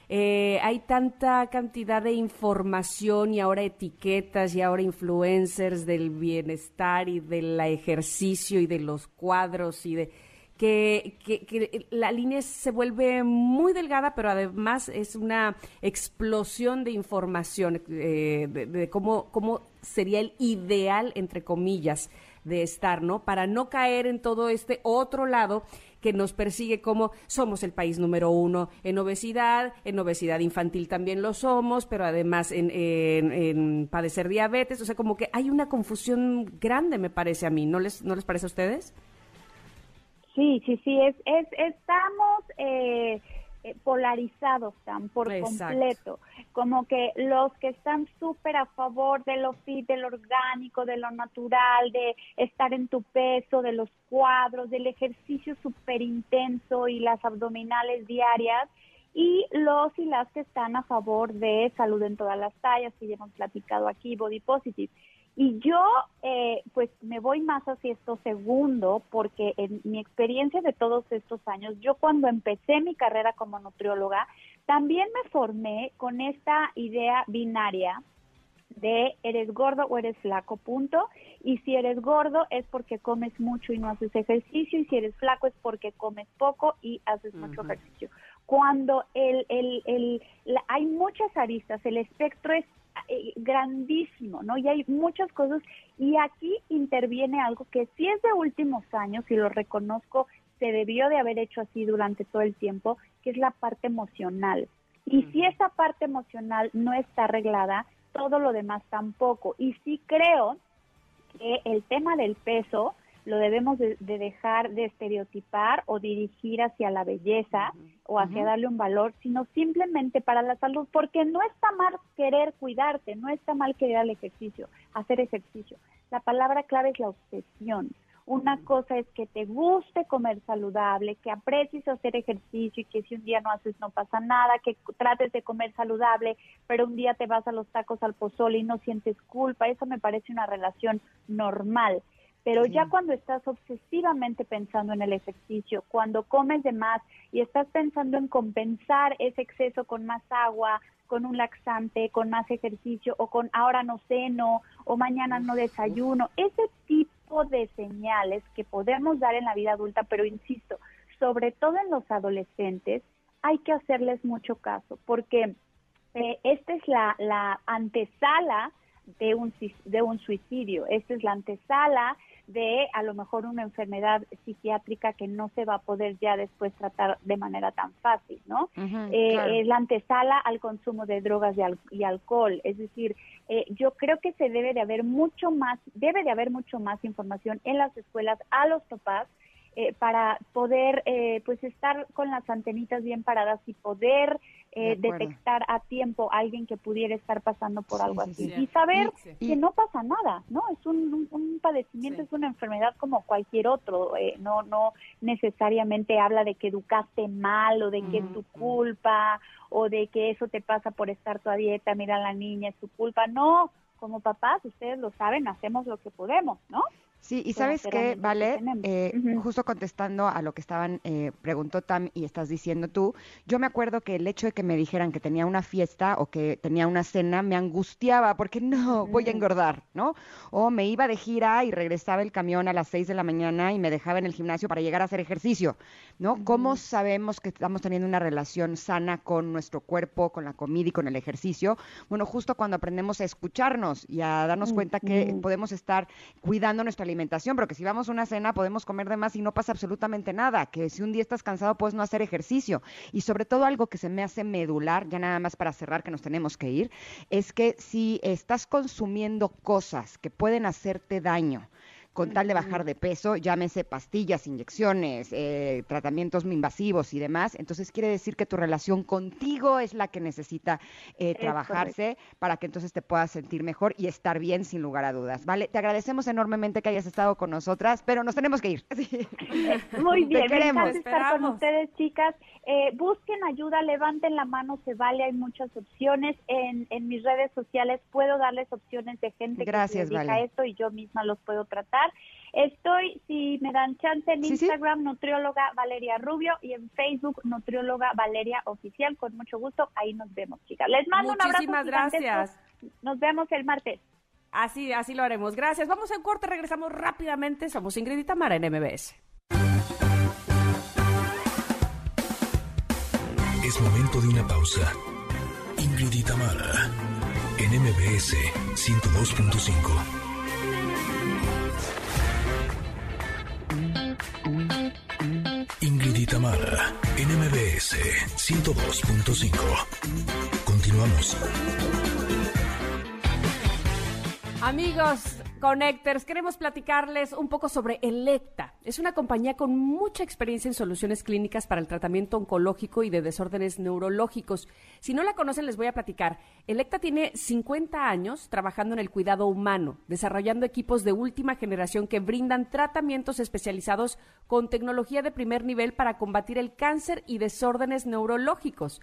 eh, hay tanta cantidad de información y ahora etiquetas y ahora influencers del bienestar y del ejercicio y de los cuadros y de que, que, la línea se vuelve muy delgada, pero además es una explosión de información eh, de, de cómo, cómo sería el ideal, entre comillas, de estar, ¿no? Para no caer en todo este otro lado que nos persigue como somos el país número uno en obesidad, en obesidad infantil también lo somos, pero además en, en- en padecer diabetes, o sea, como que hay una confusión grande, me parece a mí, ¿no les, no les parece a ustedes? Sí, sí, sí, es, es, estamos eh, eh, polarizados tan por Exacto. completo, como que los que están súper a favor de lo fit, de lo orgánico, de lo natural, de estar en tu peso, de los cuadros, del ejercicio súper intenso y las abdominales diarias, y los y las que están a favor de salud en todas las tallas, que ya hemos platicado aquí, body positive. Y yo, eh, pues me voy más hacia esto segundo, porque en mi experiencia de todos estos años, yo cuando empecé mi carrera como nutrióloga, también me formé con esta idea binaria de eres gordo o eres flaco, punto. Y si eres gordo es porque comes mucho y no haces ejercicio, y si eres flaco es porque comes poco y haces mucho ejercicio. Cuando el, el, el, la- hay muchas aristas, el espectro es eh, grandísimo, ¿no? Y hay muchas cosas y aquí interviene algo que sí es de últimos años y lo reconozco, se debió de haber hecho así durante todo el tiempo, que es la parte emocional. Y si esa parte emocional no está arreglada, todo lo demás tampoco. Y sí creo que el tema del peso lo debemos de, de dejar de estereotipar o dirigir hacia la belleza o hacia darle un valor, sino simplemente para la salud, porque no está mal querer cuidarte, no está mal querer el ejercicio, hacer ejercicio. La palabra clave es la obsesión. Una cosa es que te guste comer saludable, que aprecies hacer ejercicio y que si un día no haces no pasa nada, que trates de comer saludable, pero un día te vas a los tacos al pozole y no sientes culpa. Eso me parece una relación normal. Pero ya cuando estás obsesivamente pensando en el ejercicio, cuando comes de más y estás pensando en compensar ese exceso con más agua, con un laxante, con más ejercicio o con ahora no ceno o mañana no desayuno, ese tipo de señales que podemos dar en la vida adulta, pero insisto, sobre todo en los adolescentes, hay que hacerles mucho caso porque eh, esta es la, la antesala de un, de un suicidio, esta es la antesala de a lo mejor una enfermedad psiquiátrica que no se va a poder ya después tratar de manera tan fácil, ¿no? Eh, claro. Es la antesala al consumo de drogas y, al- y alcohol, es decir, eh, yo creo que se debe de haber mucho más, debe de haber mucho más información en las escuelas a los papás eh, para poder eh, pues estar con las antenitas bien paradas y poder eh, De detectar a tiempo a alguien que pudiera estar pasando por Sí, algo sí, así sí. y saber que no pasa nada, ¿no? Es un, un- un padecimiento, es una enfermedad como cualquier otro, eh, no no necesariamente habla de que educaste mal o de que es tu culpa o de que eso te pasa por estar tu dieta, mira a la niña, es tu culpa, no, como papás, ustedes lo saben, hacemos lo que podemos, ¿no? Sí, y sabes qué, Vale. Eh, justo contestando a lo que estaban, eh, preguntó Tam y estás diciendo tú, yo me acuerdo que el hecho de que me dijeran que tenía una fiesta o que tenía una cena me angustiaba porque no, voy a engordar, ¿no? O me iba de gira y regresaba el camión a las 6 de la mañana y me dejaba en el gimnasio para llegar a hacer ejercicio, ¿no? ¿Cómo sabemos que estamos teniendo una relación sana con nuestro cuerpo, con la comida y con el ejercicio? Bueno, justo cuando aprendemos a escucharnos y a darnos cuenta que podemos estar cuidando nuestra alimentación, pero que si vamos a una cena podemos comer de más y no pasa absolutamente nada, que si un día estás cansado puedes no hacer ejercicio. Y sobre todo algo que se me hace medular, ya nada más para cerrar que nos tenemos que ir, es que si estás consumiendo cosas que pueden hacerte daño, con tal de bajar de peso, llámese pastillas, inyecciones, eh, tratamientos invasivos y demás, entonces quiere decir que tu relación contigo es la que necesita eh, trabajarse para que entonces te puedas sentir mejor y estar bien sin lugar a dudas. Vale, te agradecemos enormemente que hayas estado con nosotras, pero nos tenemos que ir. Sí. Muy Te bien, me queremos. encanta estar con ustedes, chicas. Eh, busquen ayuda, levanten la mano, se vale, hay muchas opciones. En, en mis redes sociales puedo darles opciones de gente Gracias, que se dedica Vale. a esto y yo misma los puedo tratar. Estoy, si me dan chance, en Sí, sí. Instagram, nutrióloga Valeria Rubio y en Facebook, nutrióloga Valeria Oficial. Con mucho gusto, ahí nos vemos, chicas. Les mando un abrazo. Muchísimas gracias. Nos vemos el martes. Así, así lo haremos. Gracias. Vamos a un corte, regresamos rápidamente. Somos Ingrid y Tamara en MBS. Es momento de una pausa. Ingrid y Tamara, en MBS 102.5. y Tamara, en MBS 102.5. Continuamos. Amigos Connectors, queremos platicarles un poco sobre Electa. Es una compañía con mucha experiencia en soluciones clínicas para el tratamiento oncológico y de desórdenes neurológicos. Si no la conocen, les voy a platicar. Electa tiene 50 años trabajando en el cuidado humano, desarrollando equipos de última generación que brindan tratamientos especializados con tecnología de primer nivel para combatir el cáncer y desórdenes neurológicos.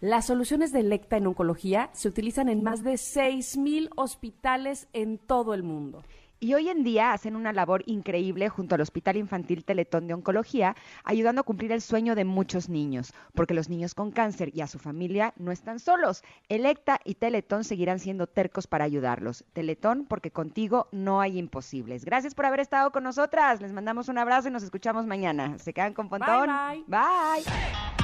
Las soluciones de Electa en oncología se utilizan en más de 6.000 hospitales en todo el mundo. Y hoy en día hacen una labor increíble junto al Hospital Infantil Teletón de Oncología, ayudando a cumplir el sueño de muchos niños, porque los niños con cáncer y a su familia no están solos. Electa y Teletón seguirán siendo tercos para ayudarlos. Teletón, porque contigo no hay imposibles. Gracias por haber estado con nosotras. Les mandamos un abrazo y nos escuchamos mañana. Se quedan con Pontón. bye. Bye.